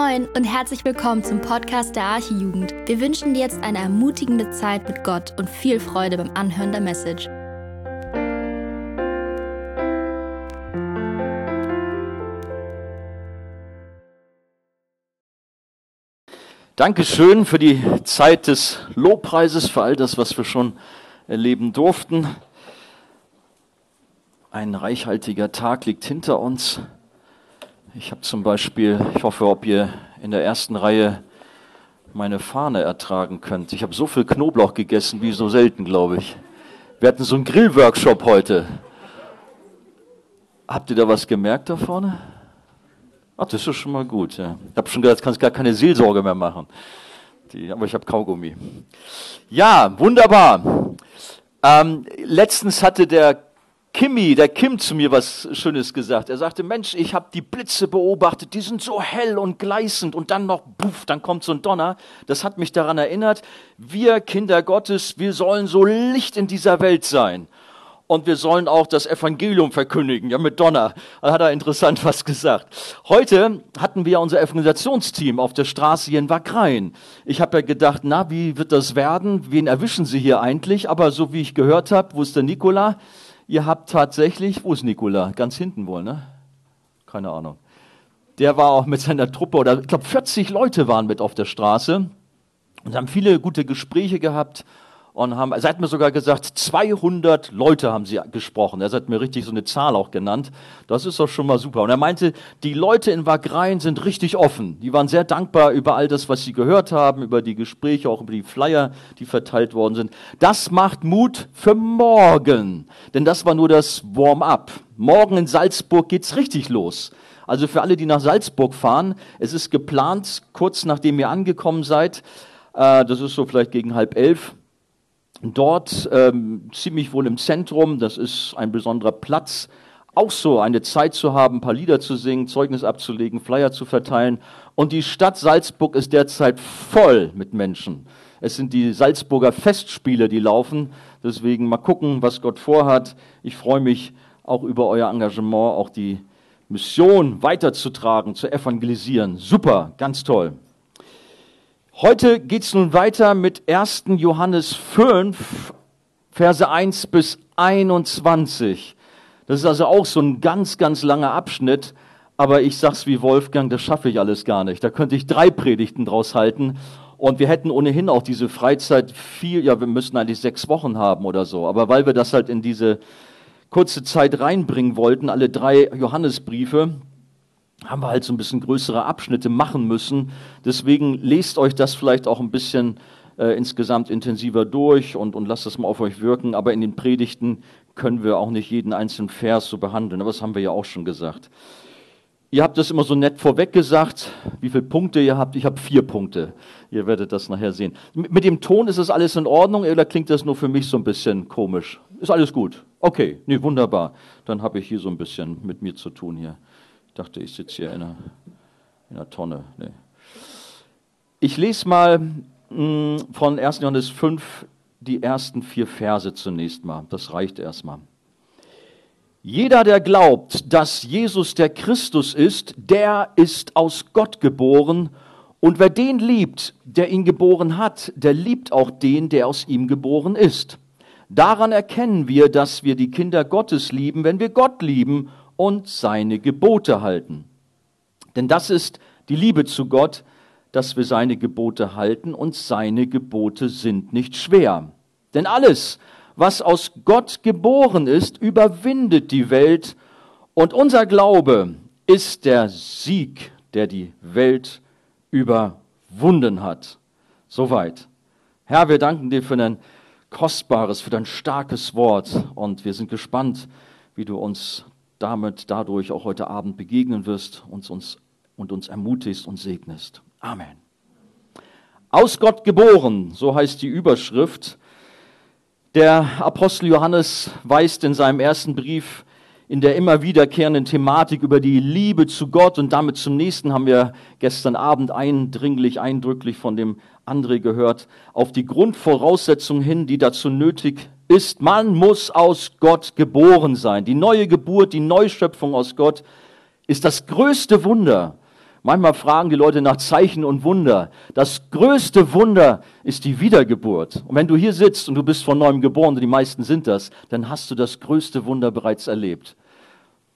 Moin und herzlich willkommen zum Podcast der Archijugend. Wir wünschen dir jetzt eine ermutigende Zeit mit Gott und viel Freude beim Anhören der Message. Dankeschön für die Zeit des Lobpreises, für all das, was wir schon erleben durften. Ein reichhaltiger Tag liegt hinter uns. Ich habe zum Beispiel, ich hoffe, ob ihr in der ersten Reihe meine Fahne ertragen könnt. Ich habe so viel Knoblauch gegessen wie so selten, glaube ich. Wir hatten so einen Grillworkshop heute. Habt ihr da was gemerkt da vorne? Ach, das ist schon mal gut. Ja. Ich habe schon gesagt, kannst gar keine Seelsorge mehr machen. Die, aber ich habe Kaugummi. Ja, wunderbar. Ähm, letztens hatte der Kimi, der Kim zu mir was Schönes gesagt. Er sagte, Mensch, ich habe die Blitze beobachtet, die sind so hell und gleißend und dann noch, puff, dann kommt so ein Donner. Das hat mich daran erinnert, wir Kinder Gottes, wir sollen so Licht in dieser Welt sein. Und wir sollen auch das Evangelium verkündigen, ja, mit Donner. Da hat er interessant was gesagt. Heute hatten wir unser Evangelisationsteam auf der Straße hier in Wackrein. Ich habe ja gedacht, na, wie wird das werden? Wen erwischen sie hier eigentlich? Aber so wie ich gehört habe, wo ist der Nikola? Ihr habt tatsächlich, wo ist Nikola? Ganz hinten wohl, ne? Keine Ahnung. Der war auch mit seiner Truppe, oder ich glaube 40 Leute waren mit auf der Straße und haben viele gute Gespräche gehabt und haben, er hat mir sogar gesagt, 200 Leute haben sie gesprochen. Er hat mir richtig so eine Zahl auch genannt. Das ist doch schon mal super. Und er meinte, die Leute in Wagrein sind richtig offen. Die waren sehr dankbar über all das, was sie gehört haben, über die Gespräche, auch über die Flyer, die verteilt worden sind. Das macht Mut für morgen. Denn das war nur das Warm-up. Morgen in Salzburg geht's richtig los. Also für alle, die nach Salzburg fahren, es ist geplant, kurz nachdem ihr angekommen seid, äh, das ist so vielleicht gegen halb elf, dort ähm, ziemlich wohl im Zentrum, das ist ein besonderer Platz, auch so eine Zeit zu haben, ein paar Lieder zu singen, Zeugnis abzulegen, Flyer zu verteilen. Und die Stadt Salzburg ist derzeit voll mit Menschen. Es sind die Salzburger Festspiele, die laufen. Deswegen mal gucken, was Gott vorhat. Ich freue mich auch über euer Engagement, auch die Mission weiterzutragen, zu evangelisieren. Super, ganz toll. Heute geht es nun weiter mit 1. Johannes 5, Verse 1 bis 21. Das ist also auch so ein ganz, ganz langer Abschnitt. Aber ich sag's wie Wolfgang, das schaffe ich alles gar nicht. Da könnte ich drei Predigten draus halten. Und wir hätten ohnehin auch diese Freizeit viel, ja, wir müssten eigentlich sechs Wochen haben oder so. Aber weil wir das halt in diese kurze Zeit reinbringen wollten, alle drei Johannesbriefe, haben wir halt so ein bisschen größere Abschnitte machen müssen. Deswegen lest euch das vielleicht auch ein bisschen äh, insgesamt intensiver durch und, und lasst das mal auf euch wirken. Aber in den Predigten können wir auch nicht jeden einzelnen Vers so behandeln. Aber das haben wir ja auch schon gesagt. Ihr habt das immer so nett vorweg gesagt, wie viele Punkte ihr habt. Ich habe vier Punkte. Ihr werdet das nachher sehen. Mit dem Ton ist das alles in Ordnung oder klingt das nur für mich so ein bisschen komisch? Ist alles gut? Okay, nee, wunderbar. Dann habe ich hier so ein bisschen mit mir zu tun hier. Ich dachte, ich sitze hier in einer, in einer Tonne. Nee. Ich lese mal mh, hm, von 1. Johannes 5 die ersten vier Verse zunächst mal. Das reicht erstmal. Jeder, der glaubt, dass Jesus der Christus ist, der ist aus Gott geboren. Und wer den liebt, der ihn geboren hat, der liebt auch den, der aus ihm geboren ist. Daran erkennen wir, dass wir die Kinder Gottes lieben, wenn wir Gott lieben und seine Gebote halten. Denn das ist die Liebe zu Gott, dass wir seine Gebote halten und seine Gebote sind nicht schwer. Denn alles, was aus Gott geboren ist, überwindet die Welt und unser Glaube ist der Sieg, der die Welt überwunden hat. Soweit. Herr, wir danken dir für dein kostbares, für dein starkes Wort und wir sind gespannt, wie du uns damit dadurch auch heute Abend begegnen wirst und uns, und uns ermutigst und segnest. Amen. Aus Gott geboren, so heißt die Überschrift. Der Apostel Johannes weist in seinem ersten Brief in der immer wiederkehrenden Thematik über die Liebe zu Gott und damit zum nächsten haben wir gestern Abend eindringlich, eindrücklich von dem André gehört, auf die Grundvoraussetzungen hin, die dazu nötig ist, man muss aus Gott geboren sein. Die neue Geburt, die Neuschöpfung aus Gott ist das größte Wunder, Manchmal fragen die Leute nach Zeichen und Wunder. Das größte Wunder ist die Wiedergeburt. Und wenn du hier sitzt und du bist von neuem geboren, und die meisten sind das, dann hast du das größte Wunder bereits erlebt.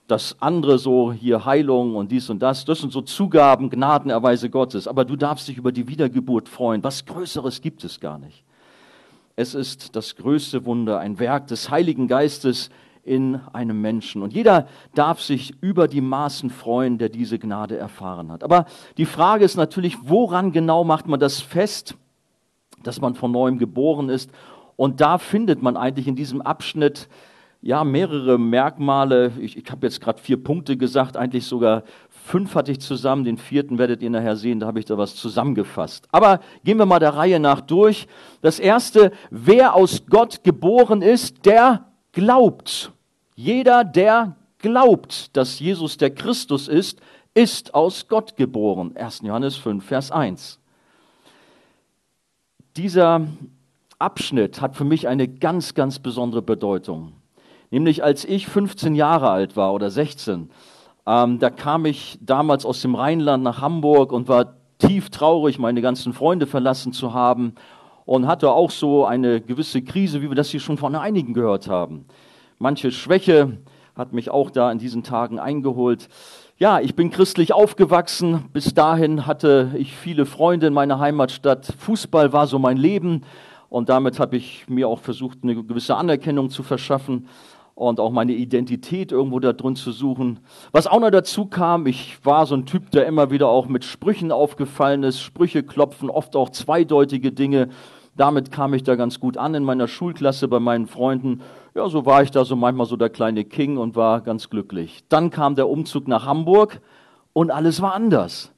Das andere so hier Heilung und dies und das, das sind so Zugaben, Gnadenerweise Gottes. Aber du darfst dich über die Wiedergeburt freuen. Was Größeres gibt es gar nicht. Es ist das größte Wunder, ein Werk des Heiligen Geistes, in einem Menschen. Und jeder darf sich über die Maßen freuen, der diese Gnade erfahren hat. Aber die Frage ist natürlich, woran genau macht man das fest, dass man von neuem geboren ist? Und da findet man eigentlich in diesem Abschnitt ja mehrere Merkmale. Ich, ich habe jetzt gerade vier Punkte gesagt, eigentlich sogar fünf hatte ich zusammen. Den vierten werdet ihr nachher sehen, da habe ich da was zusammengefasst. Aber gehen wir mal der Reihe nach durch. Das erste, wer aus Gott geboren ist, der glaubt. Jeder, der glaubt, dass Jesus der Christus ist, ist aus Gott geboren. 1. Johannes 5, Vers 1. Dieser Abschnitt hat für mich eine ganz, ganz besondere Bedeutung. Nämlich als ich 15 Jahre alt war oder 16, ähm, da kam ich damals aus dem Rheinland nach Hamburg und war tief traurig, meine ganzen Freunde verlassen zu haben und hatte auch so eine gewisse Krise, wie wir das hier schon von einigen gehört haben. Manche Schwäche hat mich auch da in diesen Tagen eingeholt. Ja, ich bin christlich aufgewachsen. Bis dahin hatte ich viele Freunde in meiner Heimatstadt. Fußball war so mein Leben. Und damit habe ich mir auch versucht, eine gewisse Anerkennung zu verschaffen und auch meine Identität irgendwo da drin zu suchen. Was auch noch dazu kam, ich war so ein Typ, der immer wieder auch mit Sprüchen aufgefallen ist, Sprüche klopfen, oft auch zweideutige Dinge. Damit kam ich da ganz gut an in meiner Schulklasse bei meinen Freunden. Ja, so war ich da so manchmal so der kleine King und war ganz glücklich. Dann kam der Umzug nach Hamburg und alles war anders.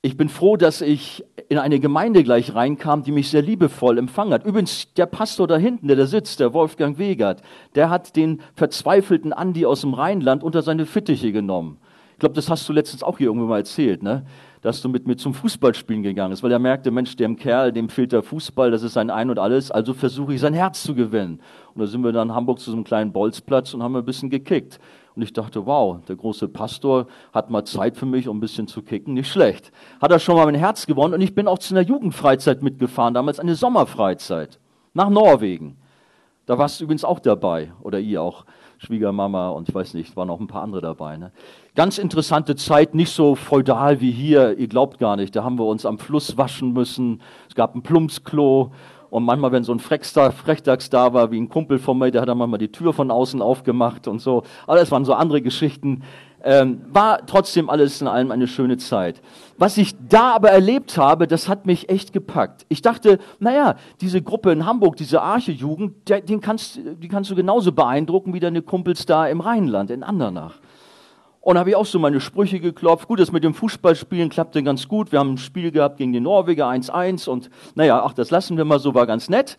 Ich bin froh, dass ich in eine Gemeinde gleich reinkam, die mich sehr liebevoll empfangen hat. Übrigens, der Pastor da hinten, der da sitzt, der Wolfgang Wegert, der hat den verzweifelten Andi aus dem Rheinland unter seine Fittiche genommen. Ich glaube, das hast du letztens auch hier irgendwo mal erzählt, ne? dass du mit mir zum Fußballspielen gegangen bist, weil er merkte, Mensch, dem Kerl, dem fehlt der Fußball, das ist sein Ein und Alles, also versuche ich sein Herz zu gewinnen. Und da sind wir dann in Hamburg zu so einem kleinen Bolzplatz und haben ein bisschen gekickt. Und ich dachte, wow, der große Pastor hat mal Zeit für mich, um ein bisschen zu kicken, nicht schlecht. Hat er schon mal mein Herz gewonnen und ich bin auch zu einer Jugendfreizeit mitgefahren, damals eine Sommerfreizeit, nach Norwegen. Da warst du übrigens auch dabei, oder ihr auch. Schwiegermama und ich weiß nicht, waren auch ein paar andere dabei. Ne? Ganz interessante Zeit, nicht so feudal wie hier, ihr glaubt gar nicht. Da haben wir uns am Fluss waschen müssen, es gab ein Plumpsklo und manchmal, wenn so ein Frechtags da war, wie ein Kumpel von mir, der hat dann manchmal die Tür von außen aufgemacht und so. Aber das waren so andere Geschichten. Ähm, war trotzdem alles in allem eine schöne Zeit. Was ich da aber erlebt habe, das hat mich echt gepackt. Ich dachte, naja, diese Gruppe in Hamburg, diese Arche-Jugend, den kannst, die kannst du genauso beeindrucken wie deine Kumpels da im Rheinland, in Andernach. Und habe ich auch so meine Sprüche geklopft. Gut, das mit dem Fußballspielen klappte ganz gut. Wir haben ein Spiel gehabt gegen die Norweger 1-1 und naja, ach, das lassen wir mal so, war ganz nett.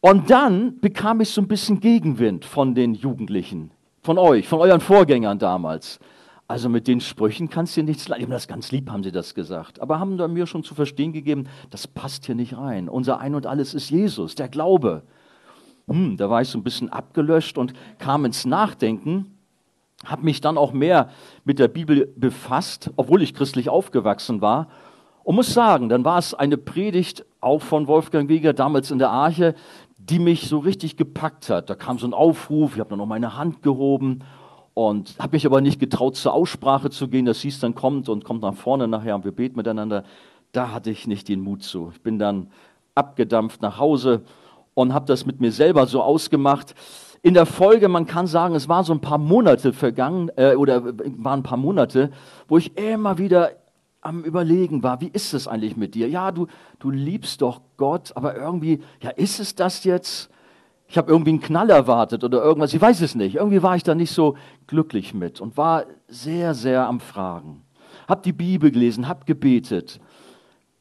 Und dann bekam ich so ein bisschen Gegenwind von den Jugendlichen von euch, von euren Vorgängern damals. Also mit den Sprüchen kannst du nichts leiden. Das ganz lieb haben sie das gesagt. Aber haben da mir schon zu verstehen gegeben, das passt hier nicht rein. Unser Ein und Alles ist Jesus, der Glaube. Hm, da war ich so ein bisschen abgelöscht und kam ins Nachdenken, habe mich dann auch mehr mit der Bibel befasst, obwohl ich christlich aufgewachsen war. Und muss sagen, dann war es eine Predigt auch von Wolfgang Weger damals in der Arche, die mich so richtig gepackt hat. Da kam so ein Aufruf, ich habe dann noch meine Hand gehoben und habe mich aber nicht getraut, zur Aussprache zu gehen. Das hieß dann kommt und kommt nach vorne nachher und wir beten miteinander. Da hatte ich nicht den Mut zu. Ich bin dann abgedampft nach Hause und habe das mit mir selber so ausgemacht. In der Folge, man kann sagen, es waren so ein paar Monate vergangen äh, oder waren ein paar Monate, wo ich immer wieder am Überlegen war, wie ist es eigentlich mit dir? Ja, du, du liebst doch Gott, aber irgendwie, ja, ist es das jetzt? Ich habe irgendwie einen Knall erwartet oder irgendwas, ich weiß es nicht. Irgendwie war ich da nicht so glücklich mit und war sehr, sehr am Fragen. Hab die Bibel gelesen, hab gebetet.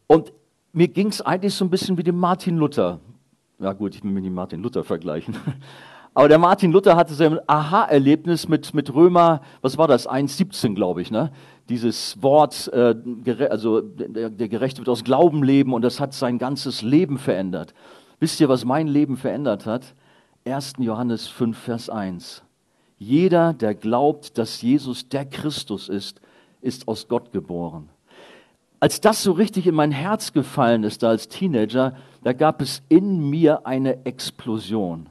Und mir ging es eigentlich so ein bisschen wie dem Martin Luther. Ja gut, ich will mich nicht Martin Luther vergleichen. Aber der Martin Luther hatte so ein Aha-Erlebnis mit, mit Römer, was war das, 1,17 glaube ich, ne? Dieses Wort, äh, also der, der Gerechte wird aus Glauben leben und das hat sein ganzes Leben verändert. Wisst ihr, was mein Leben verändert hat? 1. Johannes 5, Vers 1. Jeder, der glaubt, dass Jesus der Christus ist, ist aus Gott geboren. Als das so richtig in mein Herz gefallen ist, da als Teenager, da gab es in mir eine Explosion.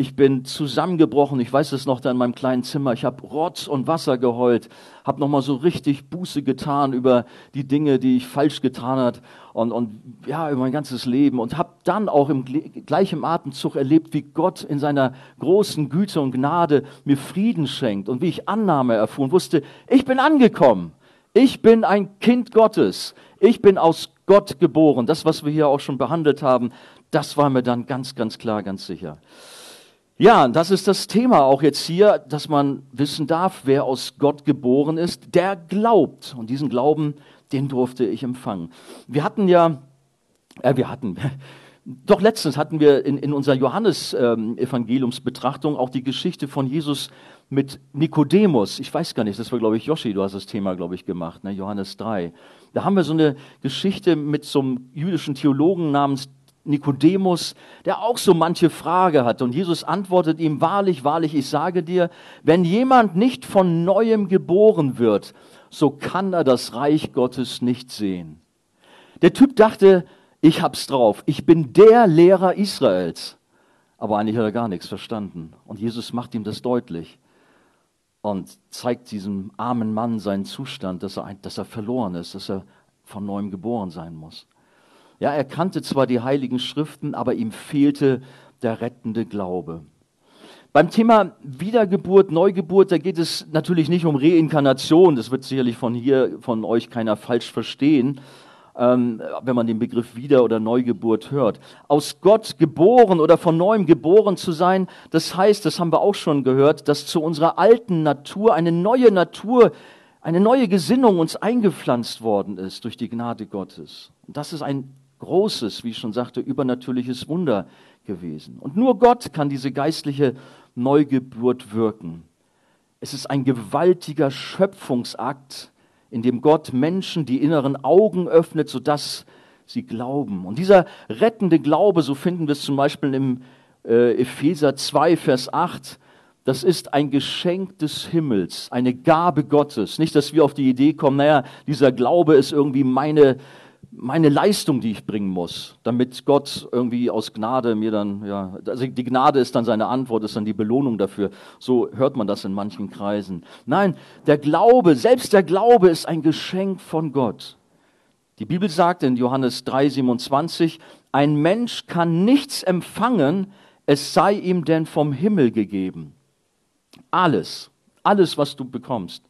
Ich bin zusammengebrochen. Ich weiß es noch da in meinem kleinen Zimmer. Ich habe Rotz und Wasser geheult, habe nochmal so richtig Buße getan über die Dinge, die ich falsch getan hat und, und ja über mein ganzes Leben und habe dann auch im gleichen Atemzug erlebt, wie Gott in seiner großen Güte und Gnade mir Frieden schenkt und wie ich Annahme erfuhr und wusste, ich bin angekommen. Ich bin ein Kind Gottes. Ich bin aus Gott geboren. Das, was wir hier auch schon behandelt haben, das war mir dann ganz, ganz klar, ganz sicher. Ja, das ist das Thema auch jetzt hier, dass man wissen darf, wer aus Gott geboren ist, der glaubt. Und diesen Glauben, den durfte ich empfangen. Wir hatten ja, äh, wir hatten, doch letztens hatten wir in, in unserer Johannes-Evangeliumsbetrachtung ähm, auch die Geschichte von Jesus mit Nikodemus. Ich weiß gar nicht, das war, glaube ich, Joshi, du hast das Thema, glaube ich, gemacht, ne? Johannes 3. Da haben wir so eine Geschichte mit so einem jüdischen Theologen namens Nikodemus, der auch so manche Frage hat. Und Jesus antwortet ihm, wahrlich, wahrlich, ich sage dir, wenn jemand nicht von neuem geboren wird, so kann er das Reich Gottes nicht sehen. Der Typ dachte, ich hab's drauf, ich bin der Lehrer Israels. Aber eigentlich hat er gar nichts verstanden. Und Jesus macht ihm das deutlich und zeigt diesem armen Mann seinen Zustand, dass er, dass er verloren ist, dass er von neuem geboren sein muss. Ja, er kannte zwar die heiligen Schriften, aber ihm fehlte der rettende Glaube. Beim Thema Wiedergeburt, Neugeburt, da geht es natürlich nicht um Reinkarnation. Das wird sicherlich von hier, von euch keiner falsch verstehen, ähm, wenn man den Begriff Wieder- oder Neugeburt hört. Aus Gott geboren oder von neuem geboren zu sein, das heißt, das haben wir auch schon gehört, dass zu unserer alten Natur eine neue Natur, eine neue Gesinnung uns eingepflanzt worden ist durch die Gnade Gottes. Und das ist ein großes, wie ich schon sagte, übernatürliches Wunder gewesen. Und nur Gott kann diese geistliche Neugeburt wirken. Es ist ein gewaltiger Schöpfungsakt, in dem Gott Menschen die inneren Augen öffnet, sodass sie glauben. Und dieser rettende Glaube, so finden wir es zum Beispiel im äh, Epheser 2, Vers 8, das ist ein Geschenk des Himmels, eine Gabe Gottes. Nicht, dass wir auf die Idee kommen, naja, dieser Glaube ist irgendwie meine meine Leistung, die ich bringen muss, damit Gott irgendwie aus Gnade mir dann, ja, also die Gnade ist dann seine Antwort, ist dann die Belohnung dafür. So hört man das in manchen Kreisen. Nein, der Glaube, selbst der Glaube ist ein Geschenk von Gott. Die Bibel sagt in Johannes 3, 27, ein Mensch kann nichts empfangen, es sei ihm denn vom Himmel gegeben. Alles, alles, was du bekommst,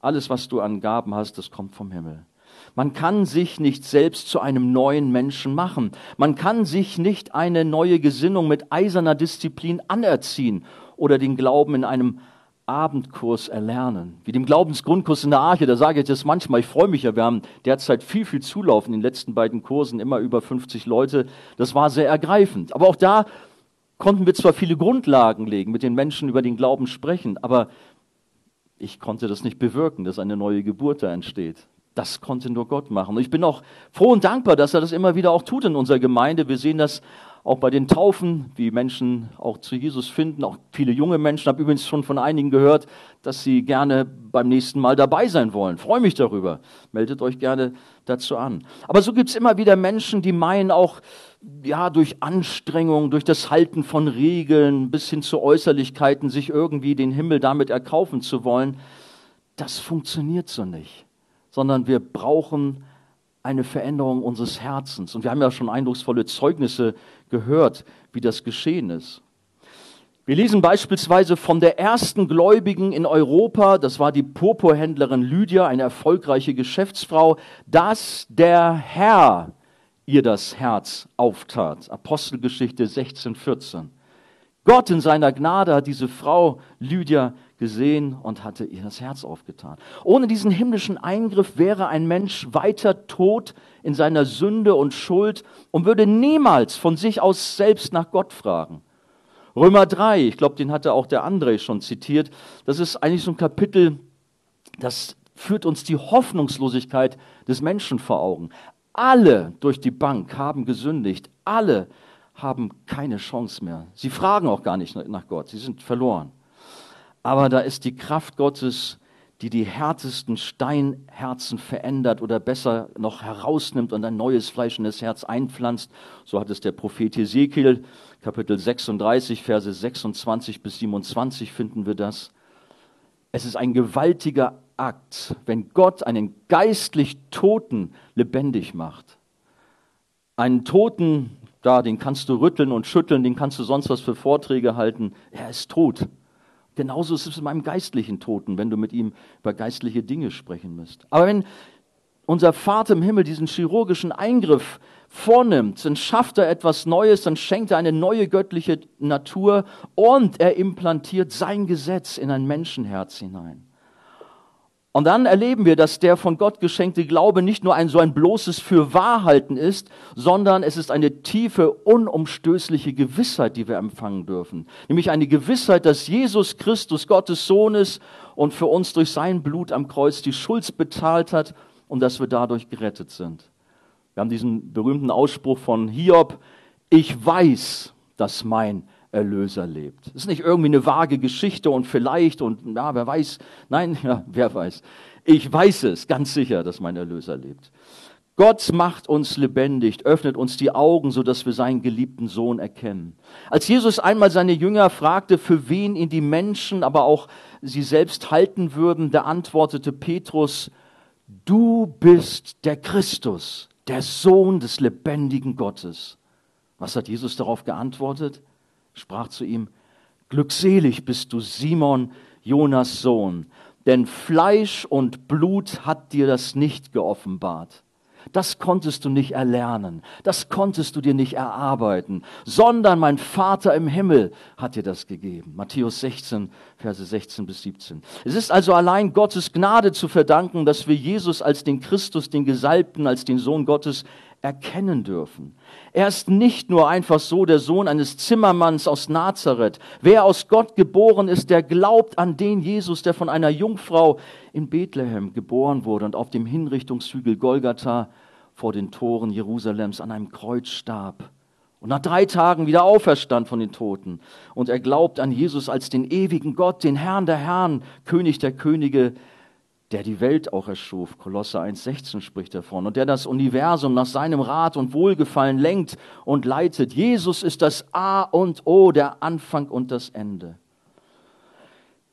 alles, was du an Gaben hast, das kommt vom Himmel. Man kann sich nicht selbst zu einem neuen Menschen machen. Man kann sich nicht eine neue Gesinnung mit eiserner Disziplin anerziehen oder den Glauben in einem Abendkurs erlernen. Wie dem Glaubensgrundkurs in der Arche, da sage ich das manchmal, ich freue mich ja, wir haben derzeit viel, viel Zulauf in den letzten beiden Kursen, immer über 50 Leute. Das war sehr ergreifend. Aber auch da konnten wir zwar viele Grundlagen legen, mit den Menschen über den Glauben sprechen, aber ich konnte das nicht bewirken, dass eine neue Geburt da entsteht. Das konnte nur Gott machen. Und ich bin auch froh und dankbar, dass er das immer wieder auch tut in unserer Gemeinde. Wir sehen das auch bei den Taufen, wie Menschen auch zu Jesus finden, auch viele junge Menschen. Habe übrigens schon von einigen gehört, dass sie gerne beim nächsten Mal dabei sein wollen. Freue mich darüber. Meldet euch gerne dazu an. Aber so gibt es immer wieder Menschen, die meinen auch, ja, durch Anstrengung, durch das Halten von Regeln bis hin zu Äußerlichkeiten, sich irgendwie den Himmel damit erkaufen zu wollen. Das funktioniert so nicht sondern wir brauchen eine Veränderung unseres Herzens. Und wir haben ja schon eindrucksvolle Zeugnisse gehört, wie das geschehen ist. Wir lesen beispielsweise von der ersten Gläubigen in Europa, das war die Purpurhändlerin Lydia, eine erfolgreiche Geschäftsfrau, dass der Herr ihr das Herz auftat. Apostelgeschichte 16, 14. Gott in seiner Gnade hat diese Frau Lydia gesehen und hatte ihr das Herz aufgetan. Ohne diesen himmlischen Eingriff wäre ein Mensch weiter tot in seiner Sünde und Schuld und würde niemals von sich aus selbst nach Gott fragen. Römer 3, ich glaube, den hatte auch der André schon zitiert, das ist eigentlich so ein Kapitel, das führt uns die Hoffnungslosigkeit des Menschen vor Augen. Alle durch die Bank haben gesündigt, alle haben keine Chance mehr. Sie fragen auch gar nicht nach Gott, sie sind verloren. Aber da ist die Kraft Gottes, die die härtesten Steinherzen verändert oder besser noch herausnimmt und ein neues Fleisch in das Herz einpflanzt. So hat es der Prophet Ezekiel, Kapitel 36, Verse 26 bis 27 finden wir das. Es ist ein gewaltiger Akt, wenn Gott einen geistlich Toten lebendig macht. Einen Toten, da, den kannst du rütteln und schütteln, den kannst du sonst was für Vorträge halten. Er ist tot. Genauso ist es mit meinem geistlichen Toten, wenn du mit ihm über geistliche Dinge sprechen müsst. Aber wenn unser Vater im Himmel diesen chirurgischen Eingriff vornimmt, dann schafft er etwas Neues, dann schenkt er eine neue göttliche Natur und er implantiert sein Gesetz in ein Menschenherz hinein. Und dann erleben wir, dass der von Gott geschenkte Glaube nicht nur ein so ein bloßes Fürwahrhalten ist, sondern es ist eine tiefe, unumstößliche Gewissheit, die wir empfangen dürfen. Nämlich eine Gewissheit, dass Jesus Christus Gottes Sohn ist und für uns durch sein Blut am Kreuz die Schuld bezahlt hat und dass wir dadurch gerettet sind. Wir haben diesen berühmten Ausspruch von Hiob, ich weiß, dass mein Erlöser lebt. Es ist nicht irgendwie eine vage Geschichte und vielleicht und ja, wer weiß. Nein, ja, wer weiß. Ich weiß es ganz sicher, dass mein Erlöser lebt. Gott macht uns lebendig, öffnet uns die Augen, sodass wir seinen geliebten Sohn erkennen. Als Jesus einmal seine Jünger fragte, für wen ihn die Menschen, aber auch sie selbst halten würden, da antwortete Petrus, du bist der Christus, der Sohn des lebendigen Gottes. Was hat Jesus darauf geantwortet? Sprach zu ihm, Glückselig bist du, Simon, Jonas Sohn, denn Fleisch und Blut hat dir das nicht geoffenbart. Das konntest du nicht erlernen, das konntest du dir nicht erarbeiten, sondern mein Vater im Himmel hat dir das gegeben. Matthäus 16, Verse 16 bis 17. Es ist also allein Gottes Gnade zu verdanken, dass wir Jesus als den Christus, den Gesalbten, als den Sohn Gottes erkennen dürfen. Er ist nicht nur einfach so der Sohn eines Zimmermanns aus Nazareth. Wer aus Gott geboren ist, der glaubt an den Jesus, der von einer Jungfrau in Bethlehem geboren wurde und auf dem Hinrichtungshügel Golgatha vor den Toren Jerusalems an einem Kreuz starb und nach drei Tagen wieder auferstand von den Toten. Und er glaubt an Jesus als den ewigen Gott, den Herrn der Herren, König der Könige, der die Welt auch erschuf. Kolosse 1,16 spricht davon. Und der das Universum nach seinem Rat und Wohlgefallen lenkt und leitet. Jesus ist das A und O, der Anfang und das Ende.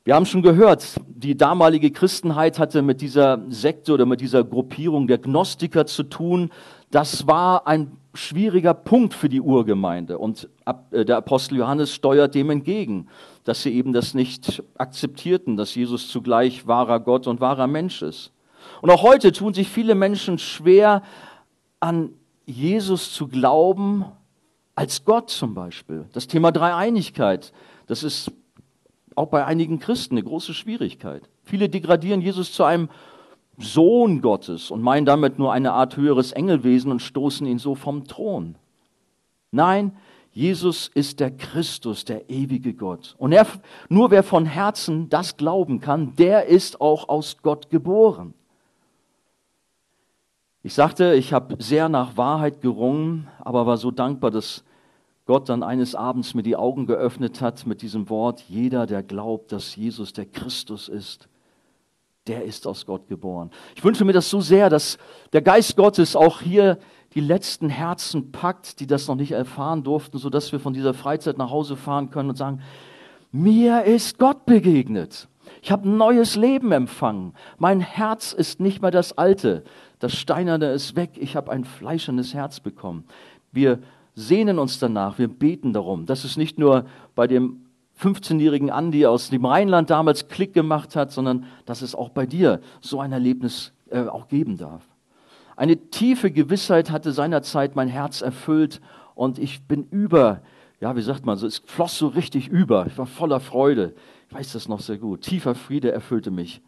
Wir haben schon gehört, die damalige Christenheit hatte mit dieser Sekte oder mit dieser Gruppierung der Gnostiker zu tun. Das war ein schwieriger Punkt für die Urgemeinde und äh, der Apostel Johannes steuert dem entgegen, dass sie eben das nicht akzeptierten, dass Jesus zugleich wahrer Gott und wahrer Mensch ist. Und auch heute tun sich viele Menschen schwer, an Jesus zu glauben als Gott zum Beispiel. Das Thema Dreieinigkeit, das ist auch bei einigen Christen eine große Schwierigkeit. Viele degradieren Jesus zu einem Sohn Gottes und meinen damit nur eine Art höheres Engelwesen und stoßen ihn so vom Thron. Nein, Jesus ist der Christus, der ewige Gott. Und er, nur wer von Herzen das glauben kann, der ist auch aus Gott geboren. Ich sagte, ich habe sehr nach Wahrheit gerungen, aber war so dankbar, dass Gott dann eines Abends mir die Augen geöffnet hat mit diesem Wort, jeder, der glaubt, dass Jesus der Christus ist, der ist aus Gott geboren. Ich wünsche mir das so sehr, dass der Geist Gottes auch hier die letzten Herzen packt, die das noch nicht erfahren durften, sodass wir von dieser Freizeit nach Hause fahren können und sagen, mir ist Gott begegnet. Ich habe ein neues Leben empfangen. Mein Herz ist nicht mehr das alte. Das Steinerne ist weg. Ich habe ein fleischernes Herz bekommen. Wir sehnen uns danach, wir beten darum, dass es nicht nur bei dem 15-jährigen Andi aus dem Rheinland damals Klick gemacht hat, sondern dass es auch bei dir so ein Erlebnis äh, auch geben darf. Eine tiefe Gewissheit hatte seinerzeit mein Herz erfüllt und ich bin über, ja, wie sagt man so, es floss so richtig über. Ich war voller Freude. Ich weiß das noch sehr gut. Tiefer Friede erfüllte mich.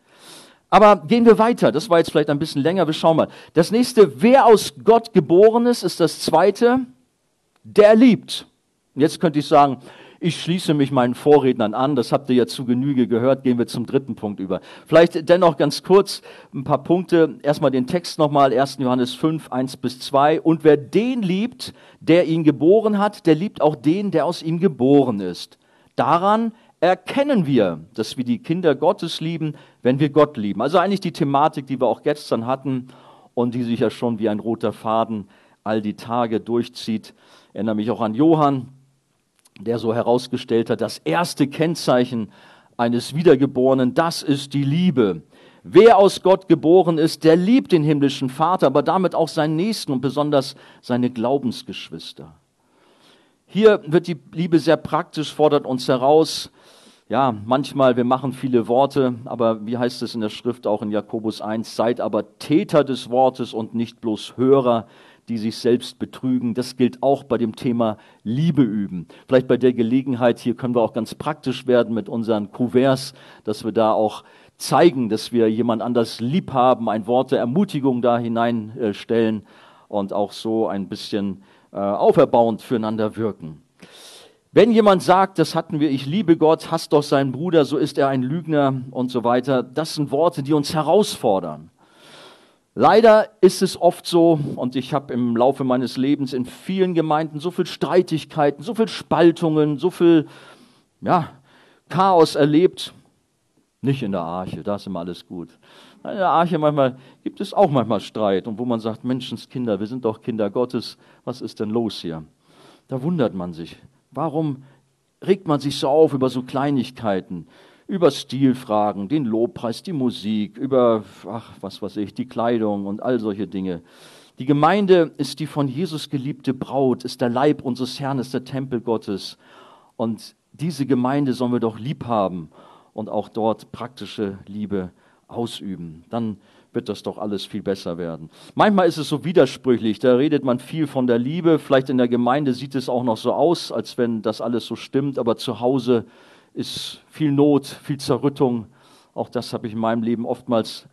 Aber gehen wir weiter. Das war jetzt vielleicht ein bisschen länger. Wir schauen mal. Das nächste, wer aus Gott geboren ist, ist das zweite der liebt. Jetzt könnte ich sagen, ich schließe mich meinen Vorrednern an, das habt ihr ja zu Genüge gehört, gehen wir zum dritten Punkt über. Vielleicht dennoch ganz kurz ein paar Punkte. Erstmal den Text nochmal, 1. Johannes 5, 1 bis 2. Und wer den liebt, der ihn geboren hat, der liebt auch den, der aus ihm geboren ist. Daran erkennen wir, dass wir die Kinder Gottes lieben, wenn wir Gott lieben? Also eigentlich die Thematik, die wir auch gestern hatten und die sich ja schon wie ein roter Faden all die Tage durchzieht. Ich erinnere mich auch an Johann, der so herausgestellt hat, das erste Kennzeichen eines Wiedergeborenen, das ist die Liebe. Wer aus Gott geboren ist, der liebt den himmlischen Vater, aber damit auch seinen Nächsten und besonders seine Glaubensgeschwister. Hier wird die Liebe sehr praktisch, fordert uns heraus. Ja, manchmal, wir machen viele Worte, aber wie heißt es in der Schrift auch in Jakobus 1, seid aber Täter des Wortes und nicht bloß Hörer, die sich selbst betrügen. Das gilt auch bei dem Thema Liebe üben. Vielleicht bei der Gelegenheit, hier können wir auch ganz praktisch werden mit unseren Kuverts, dass wir da auch zeigen, dass wir jemand anders lieb haben, ein Wort der Ermutigung da hineinstellen und auch so ein bisschen äh, auferbauend füreinander wirken. Wenn jemand sagt, das hatten wir, ich liebe Gott, hasst doch seinen Bruder, so ist er ein Lügner und so weiter, das sind Worte, die uns herausfordern. Leider ist es oft so, und ich habe im Laufe meines Lebens in vielen Gemeinden so viel Streitigkeiten, so viel Spaltungen, so viel ja, Chaos erlebt, nicht in der Arche, da ist immer alles gut. In der Arche manchmal gibt es auch manchmal Streit und wo man sagt, Menschenskinder, wir sind doch Kinder Gottes, was ist denn los hier? Da wundert man sich. Warum regt man sich so auf über so Kleinigkeiten? Über Stilfragen, den Lobpreis, die Musik, über, ach, was weiß ich, die Kleidung und all solche Dinge. Die Gemeinde ist die von Jesus geliebte Braut, ist der Leib unseres Herrn, ist der Tempel Gottes. Und diese Gemeinde sollen wir doch lieb haben und auch dort praktische Liebe ausüben. Dann wird das doch alles viel besser werden. Manchmal ist es so widersprüchlich, da redet man viel von der Liebe, vielleicht in der Gemeinde sieht es auch noch so aus, als wenn das alles so stimmt, aber zu Hause ist viel Not, viel Zerrüttung. Auch das habe ich in meinem Leben oftmals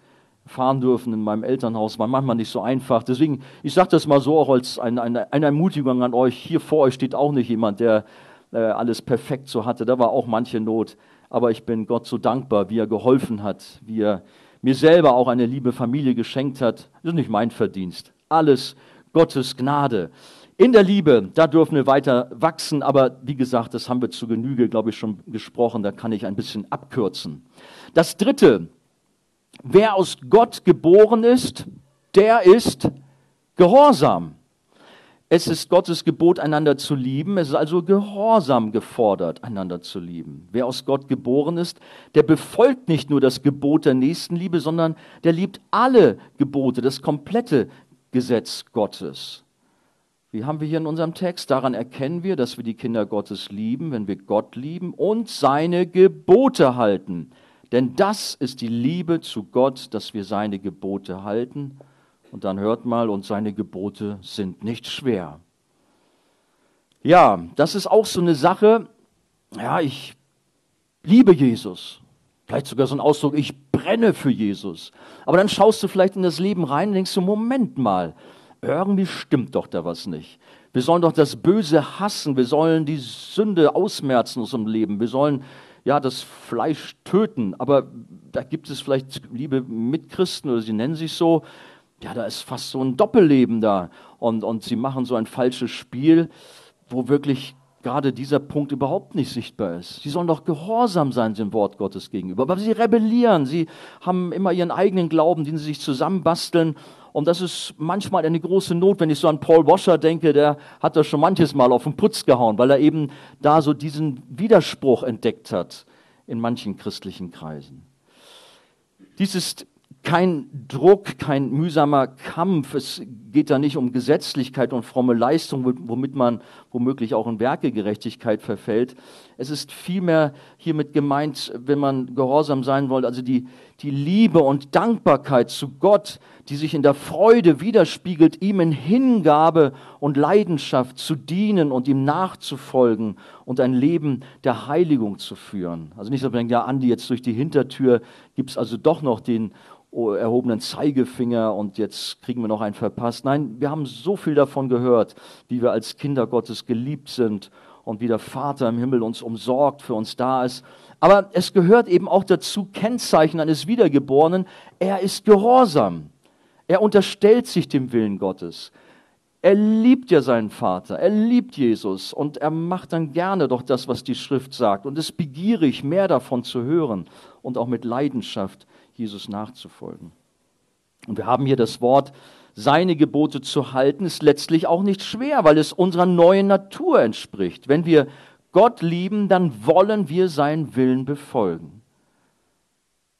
fahren dürfen in meinem Elternhaus, war manchmal nicht so einfach. Deswegen, ich sage das mal so auch als eine, eine, eine Ermutigung an euch. Hier vor euch steht auch nicht jemand, der äh, alles perfekt so hatte. Da war auch manche Not aber ich bin Gott so dankbar, wie er geholfen hat, wie er mir selber auch eine liebe Familie geschenkt hat. Das ist nicht mein Verdienst. Alles Gottes Gnade. In der Liebe, da dürfen wir weiter wachsen, aber wie gesagt, das haben wir zu Genüge, glaube ich, schon gesprochen, da kann ich ein bisschen abkürzen. Das Dritte, wer aus Gott geboren ist, der ist gehorsam. Es ist Gottes Gebot, einander zu lieben. Es ist also Gehorsam gefordert, einander zu lieben. Wer aus Gott geboren ist, der befolgt nicht nur das Gebot der Nächstenliebe, sondern der liebt alle Gebote, das komplette Gesetz Gottes. Wie haben wir hier in unserem Text? Daran erkennen wir, dass wir die Kinder Gottes lieben, wenn wir Gott lieben und seine Gebote halten. Denn das ist die Liebe zu Gott, dass wir seine Gebote halten und dann hört mal, und seine Gebote sind nicht schwer. Ja, das ist auch so eine Sache. Ja, ich liebe Jesus. Vielleicht sogar so ein Ausdruck, ich brenne für Jesus. Aber dann schaust du vielleicht in das Leben rein und denkst du, Moment mal, irgendwie stimmt doch da was nicht. Wir sollen doch das Böse hassen, wir sollen die Sünde ausmerzen aus unserem Leben, wir sollen ja das Fleisch töten. Aber da gibt es vielleicht liebe Mitchristen oder sie nennen sich so, ja, da ist fast so ein Doppelleben da. Und, und sie machen so ein falsches Spiel, wo wirklich gerade dieser Punkt überhaupt nicht sichtbar ist. Sie sollen doch gehorsam sein dem Wort Gottes gegenüber. Aber sie rebellieren. Sie haben immer ihren eigenen Glauben, den sie sich zusammenbasteln. Und das ist manchmal eine große Not, wenn ich so an Paul Washer denke, der hat das schon manches Mal auf den Putz gehauen, weil er eben da so diesen Widerspruch entdeckt hat in manchen christlichen Kreisen. Dies ist kein Druck, kein mühsamer Kampf. Es geht da nicht um Gesetzlichkeit und fromme Leistung, womit man womöglich auch in Werkegerechtigkeit verfällt. Es ist vielmehr hiermit gemeint, wenn man gehorsam sein will, also die, die Liebe und Dankbarkeit zu Gott, die sich in der Freude widerspiegelt, ihm in Hingabe und Leidenschaft zu dienen und ihm nachzufolgen und ein Leben der Heiligung zu führen. Also nicht so, ja, Andi, jetzt durch die Hintertür gibt es also doch noch den erhobenen Zeigefinger und jetzt kriegen wir noch einen verpasst. Nein, wir haben so viel davon gehört, wie wir als Kinder Gottes geliebt sind und wie der Vater im Himmel uns umsorgt, für uns da ist. Aber es gehört eben auch dazu, Kennzeichen eines Wiedergeborenen, er ist gehorsam. Er unterstellt sich dem Willen Gottes. Er liebt ja seinen Vater, er liebt Jesus und er macht dann gerne doch das, was die Schrift sagt und ist begierig, mehr davon zu hören und auch mit Leidenschaft Jesus nachzufolgen. Und wir haben hier das Wort, seine Gebote zu halten, ist letztlich auch nicht schwer, weil es unserer neuen Natur entspricht. Wenn wir Gott lieben, dann wollen wir seinen Willen befolgen.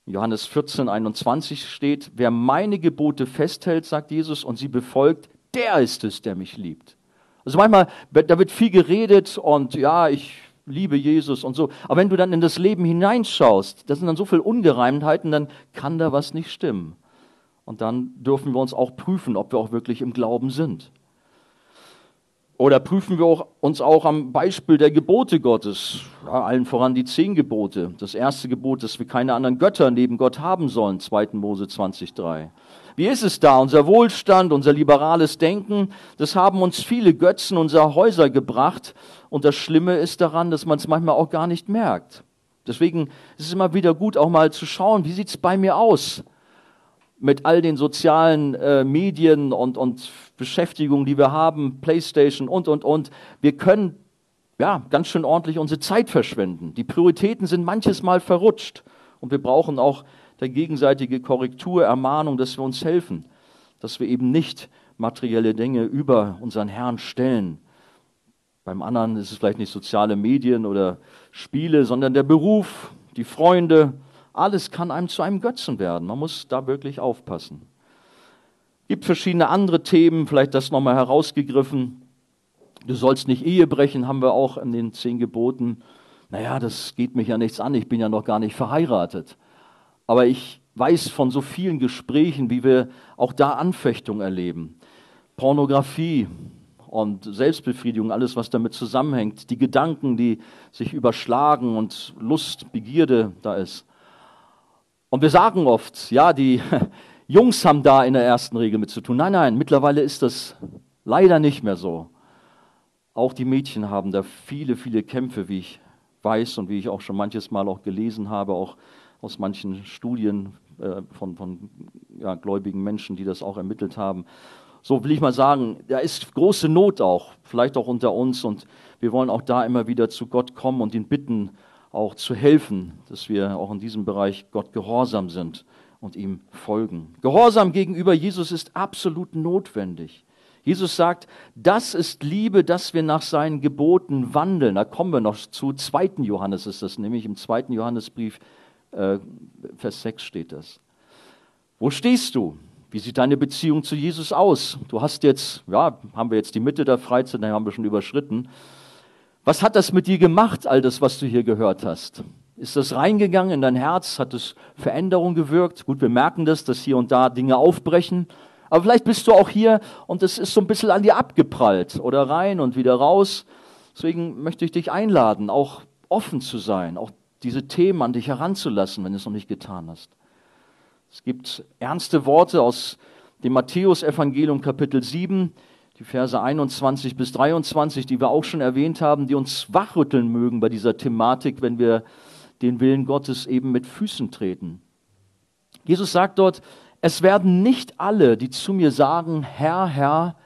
Johannes 14, 21 steht, wer meine Gebote festhält, sagt Jesus, und sie befolgt, der ist es, der mich liebt. Also manchmal, da wird viel geredet und ja, ich liebe Jesus und so. Aber wenn du dann in das Leben hineinschaust, da sind dann so viele Ungereimtheiten, dann kann da was nicht stimmen. Und dann dürfen wir uns auch prüfen, ob wir auch wirklich im Glauben sind. Oder prüfen wir auch, uns auch am Beispiel der Gebote Gottes, ja, allen voran die zehn Gebote. Das erste Gebot, dass wir keine anderen Götter neben Gott haben sollen, 2. Mose 20.3. Wie ist es da? Unser Wohlstand, unser liberales Denken, das haben uns viele Götzen unserer Häuser gebracht. Und das Schlimme ist daran, dass man es manchmal auch gar nicht merkt. Deswegen ist es immer wieder gut, auch mal zu schauen, wie sieht es bei mir aus? mit all den sozialen äh, Medien und, und Beschäftigungen, die wir haben, Playstation und, und, und. Wir können ja, ganz schön ordentlich unsere Zeit verschwenden. Die Prioritäten sind manches Mal verrutscht und wir brauchen auch der gegenseitige Korrektur, Ermahnung, dass wir uns helfen, dass wir eben nicht materielle Dinge über unseren Herrn stellen. Beim anderen ist es vielleicht nicht soziale Medien oder Spiele, sondern der Beruf, die Freunde, alles kann einem zu einem Götzen werden. Man muss da wirklich aufpassen. Es gibt verschiedene andere Themen, vielleicht das nochmal herausgegriffen. Du sollst nicht Ehe brechen, haben wir auch in den zehn Geboten. Naja, das geht mich ja nichts an, ich bin ja noch gar nicht verheiratet. Aber ich weiß von so vielen Gesprächen, wie wir auch da Anfechtung erleben. Pornografie und Selbstbefriedigung, alles, was damit zusammenhängt, die Gedanken, die sich überschlagen und Lust, Begierde da ist. Und wir sagen oft, ja, die Jungs haben da in der ersten Regel mit zu tun. Nein, nein, mittlerweile ist das leider nicht mehr so. Auch die Mädchen haben da viele, viele Kämpfe, wie ich weiß und wie ich auch schon manches Mal auch gelesen habe, auch aus manchen Studien äh, von, von ja, gläubigen Menschen, die das auch ermittelt haben. So will ich mal sagen, da ist große Not auch, vielleicht auch unter uns und wir wollen auch da immer wieder zu Gott kommen und ihn bitten, auch zu helfen, dass wir auch in diesem Bereich Gott gehorsam sind und ihm folgen. Gehorsam gegenüber Jesus ist absolut notwendig. Jesus sagt, das ist Liebe, dass wir nach seinen Geboten wandeln. Da kommen wir noch zu. 2. Johannes ist das nämlich, im 2. Johannesbrief, äh, Vers 6 steht das. Wo stehst du? Wie sieht deine Beziehung zu Jesus aus? Du hast jetzt, ja, haben wir jetzt die Mitte der Freizeit, dann haben wir schon überschritten. Was hat das mit dir gemacht, all das, was du hier gehört hast? Ist das reingegangen in dein Herz? Hat es Veränderung gewirkt? Gut, wir merken das, dass hier und da Dinge aufbrechen. Aber vielleicht bist du auch hier und es ist so ein bisschen an dir abgeprallt oder rein und wieder raus. Deswegen möchte ich dich einladen, auch offen zu sein, auch diese Themen an dich heranzulassen, wenn du es noch nicht getan hast. Es gibt ernste Worte aus dem Matthäusevangelium Kapitel 7, die Verse 21 bis 23, die wir auch schon erwähnt haben, die uns wachrütteln mögen bei dieser Thematik, wenn wir den Willen Gottes eben mit Füßen treten. Jesus sagt dort, es werden nicht alle, die zu mir sagen, Herr, Herr,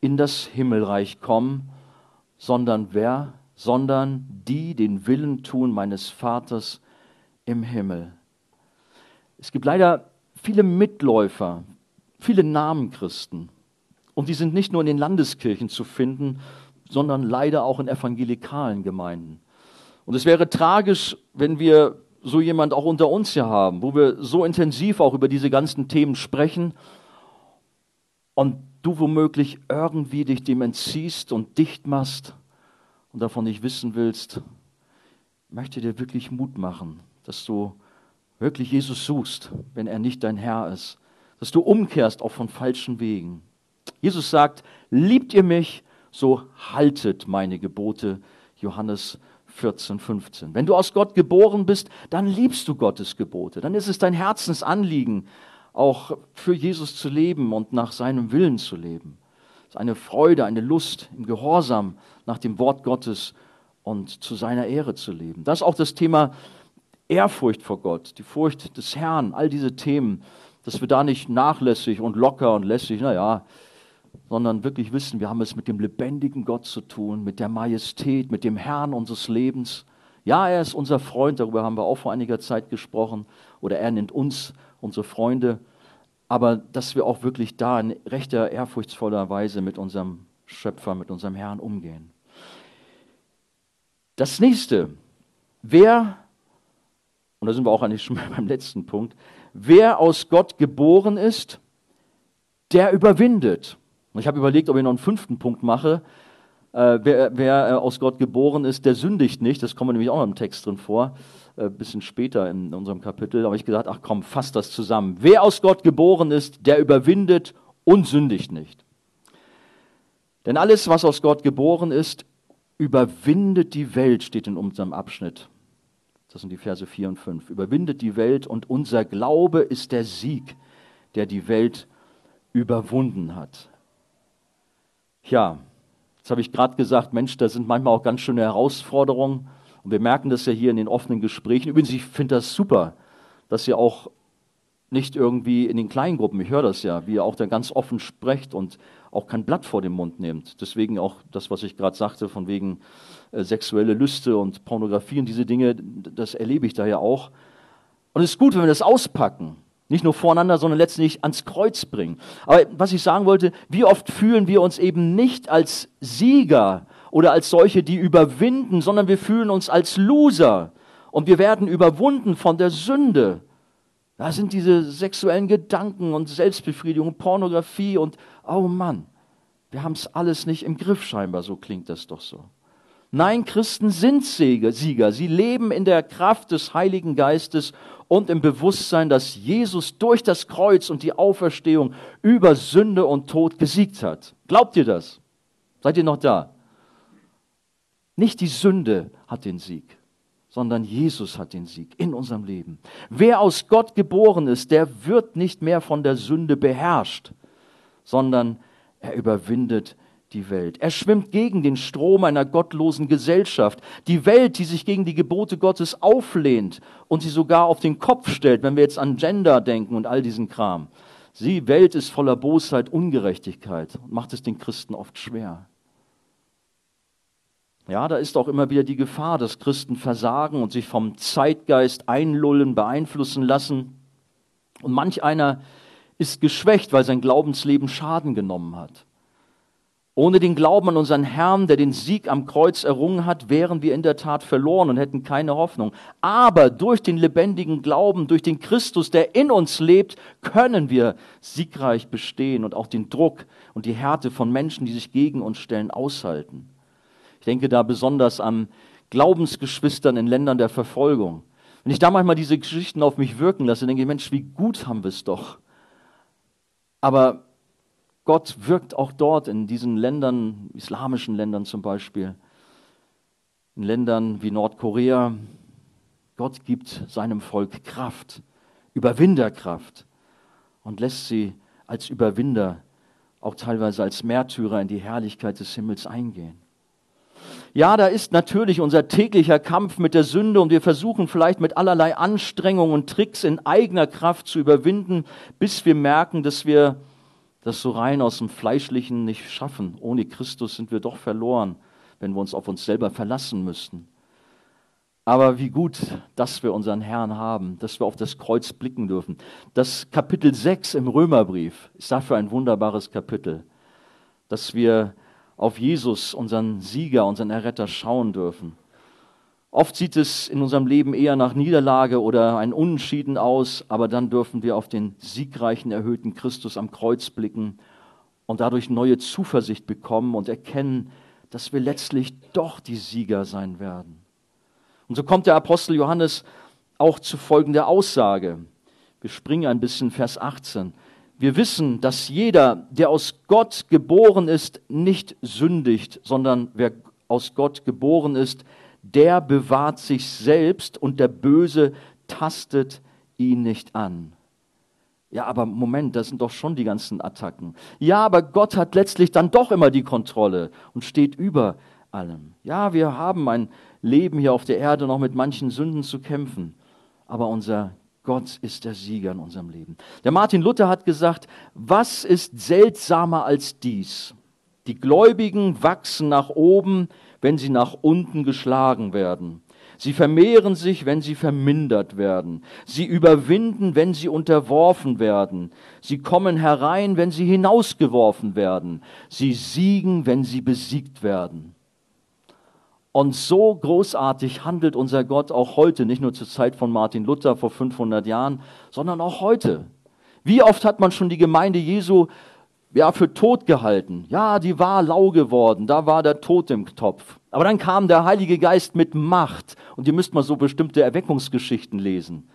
in das Himmelreich kommen, sondern wer? Sondern die den Willen tun meines Vaters im Himmel. Es gibt leider viele Mitläufer, viele Namenchristen, und die sind nicht nur in den Landeskirchen zu finden, sondern leider auch in evangelikalen Gemeinden. Und es wäre tragisch, wenn wir so jemand auch unter uns hier haben, wo wir so intensiv auch über diese ganzen Themen sprechen und du womöglich irgendwie dich dem entziehst und dicht machst und davon nicht wissen willst, möchte dir wirklich Mut machen, dass du wirklich Jesus suchst, wenn er nicht dein Herr ist, dass du umkehrst auch von falschen Wegen. Jesus sagt, liebt ihr mich, so haltet meine Gebote. Johannes 14, 15. Wenn du aus Gott geboren bist, dann liebst du Gottes Gebote. Dann ist es dein Herzensanliegen, auch für Jesus zu leben und nach seinem Willen zu leben. Es ist eine Freude, eine Lust im Gehorsam nach dem Wort Gottes und zu seiner Ehre zu leben. Das ist auch das Thema Ehrfurcht vor Gott, die Furcht des Herrn, all diese Themen, dass wir da nicht nachlässig und locker und lässig, naja, sondern wirklich wissen, wir haben es mit dem lebendigen Gott zu tun, mit der Majestät, mit dem Herrn unseres Lebens. Ja, er ist unser Freund, darüber haben wir auch vor einiger Zeit gesprochen, oder er nennt uns unsere Freunde, aber dass wir auch wirklich da in rechter, ehrfurchtsvoller Weise mit unserem Schöpfer, mit unserem Herrn umgehen. Das nächste, wer, und da sind wir auch eigentlich schon beim letzten Punkt, wer aus Gott geboren ist, der überwindet. Und ich habe überlegt, ob ich noch einen fünften Punkt mache. Äh, wer, wer äh, aus Gott geboren ist, der sündigt nicht. Das kommt nämlich auch noch im Text drin vor, ein äh, bisschen später in unserem Kapitel. Da habe ich gesagt, ach komm, fass das zusammen. Wer aus Gott geboren ist, der überwindet und sündigt nicht. Denn alles, was aus Gott geboren ist, überwindet die Welt, steht in unserem Abschnitt. Das sind die Verse 4 und 5. Überwindet die Welt und unser Glaube ist der Sieg, der die Welt überwunden hat. Ja, jetzt habe ich gerade gesagt, Mensch, da sind manchmal auch ganz schöne Herausforderungen. Und wir merken das ja hier in den offenen Gesprächen. Übrigens, ich finde das super, dass ihr auch nicht irgendwie in den Kleingruppen, ich höre das ja, wie ihr auch da ganz offen sprecht und auch kein Blatt vor den Mund nehmt. Deswegen auch das, was ich gerade sagte, von wegen äh, sexuelle Lüste und Pornografie und diese Dinge, das erlebe ich da ja auch. Und es ist gut, wenn wir das auspacken. Nicht nur voreinander, sondern letztlich ans Kreuz bringen. Aber was ich sagen wollte, wie oft fühlen wir uns eben nicht als Sieger oder als solche, die überwinden, sondern wir fühlen uns als Loser. Und wir werden überwunden von der Sünde. Da sind diese sexuellen Gedanken und Selbstbefriedigung, Pornografie und, oh Mann, wir haben es alles nicht im Griff scheinbar, so klingt das doch so. Nein, Christen sind Sieger. Sie leben in der Kraft des Heiligen Geistes und im Bewusstsein, dass Jesus durch das Kreuz und die Auferstehung über Sünde und Tod gesiegt hat. Glaubt ihr das? Seid ihr noch da? Nicht die Sünde hat den Sieg, sondern Jesus hat den Sieg in unserem Leben. Wer aus Gott geboren ist, der wird nicht mehr von der Sünde beherrscht, sondern er überwindet die Welt. Er schwimmt gegen den Strom einer gottlosen Gesellschaft. Die Welt, die sich gegen die Gebote Gottes auflehnt und sie sogar auf den Kopf stellt, wenn wir jetzt an Gender denken und all diesen Kram. Die Welt ist voller Bosheit, Ungerechtigkeit und macht es den Christen oft schwer. Ja, da ist auch immer wieder die Gefahr, dass Christen versagen und sich vom Zeitgeist einlullen, beeinflussen lassen. Und manch einer ist geschwächt, weil sein Glaubensleben Schaden genommen hat. Ohne den Glauben an unseren Herrn, der den Sieg am Kreuz errungen hat, wären wir in der Tat verloren und hätten keine Hoffnung. Aber durch den lebendigen Glauben, durch den Christus, der in uns lebt, können wir siegreich bestehen und auch den Druck und die Härte von Menschen, die sich gegen uns stellen, aushalten. Ich denke da besonders an Glaubensgeschwistern in Ländern der Verfolgung. Wenn ich da manchmal diese Geschichten auf mich wirken lasse, denke ich, Mensch, wie gut haben wir es doch. Aber Gott wirkt auch dort in diesen Ländern, islamischen Ländern zum Beispiel, in Ländern wie Nordkorea. Gott gibt seinem Volk Kraft, Überwinderkraft und lässt sie als Überwinder, auch teilweise als Märtyrer in die Herrlichkeit des Himmels eingehen. Ja, da ist natürlich unser täglicher Kampf mit der Sünde und wir versuchen vielleicht mit allerlei Anstrengungen und Tricks in eigener Kraft zu überwinden, bis wir merken, dass wir das so rein aus dem Fleischlichen nicht schaffen. Ohne Christus sind wir doch verloren, wenn wir uns auf uns selber verlassen müssten. Aber wie gut, dass wir unseren Herrn haben, dass wir auf das Kreuz blicken dürfen. Das Kapitel 6 im Römerbrief ist dafür ein wunderbares Kapitel, dass wir auf Jesus, unseren Sieger, unseren Erretter schauen dürfen. Oft sieht es in unserem Leben eher nach Niederlage oder ein Unentschieden aus, aber dann dürfen wir auf den siegreichen, erhöhten Christus am Kreuz blicken und dadurch neue Zuversicht bekommen und erkennen, dass wir letztlich doch die Sieger sein werden. Und so kommt der Apostel Johannes auch zu folgender Aussage. Wir springen ein bisschen Vers 18. Wir wissen, dass jeder, der aus Gott geboren ist, nicht sündigt, sondern wer aus Gott geboren ist, der bewahrt sich selbst und der Böse tastet ihn nicht an. Ja, aber Moment, das sind doch schon die ganzen Attacken. Ja, aber Gott hat letztlich dann doch immer die Kontrolle und steht über allem. Ja, wir haben ein Leben hier auf der Erde noch mit manchen Sünden zu kämpfen, aber unser Gott ist der Sieger in unserem Leben. Der Martin Luther hat gesagt, was ist seltsamer als dies? Die Gläubigen wachsen nach oben, wenn sie nach unten geschlagen werden. Sie vermehren sich, wenn sie vermindert werden. Sie überwinden, wenn sie unterworfen werden. Sie kommen herein, wenn sie hinausgeworfen werden. Sie siegen, wenn sie besiegt werden. Und so großartig handelt unser Gott auch heute, nicht nur zur Zeit von Martin Luther vor 500 Jahren, sondern auch heute. Wie oft hat man schon die Gemeinde Jesu ja, für tot gehalten. Ja, die war lau geworden, da war der Tod im Topf. Aber dann kam der Heilige Geist mit Macht und ihr müsst mal so bestimmte Erweckungsgeschichten lesen,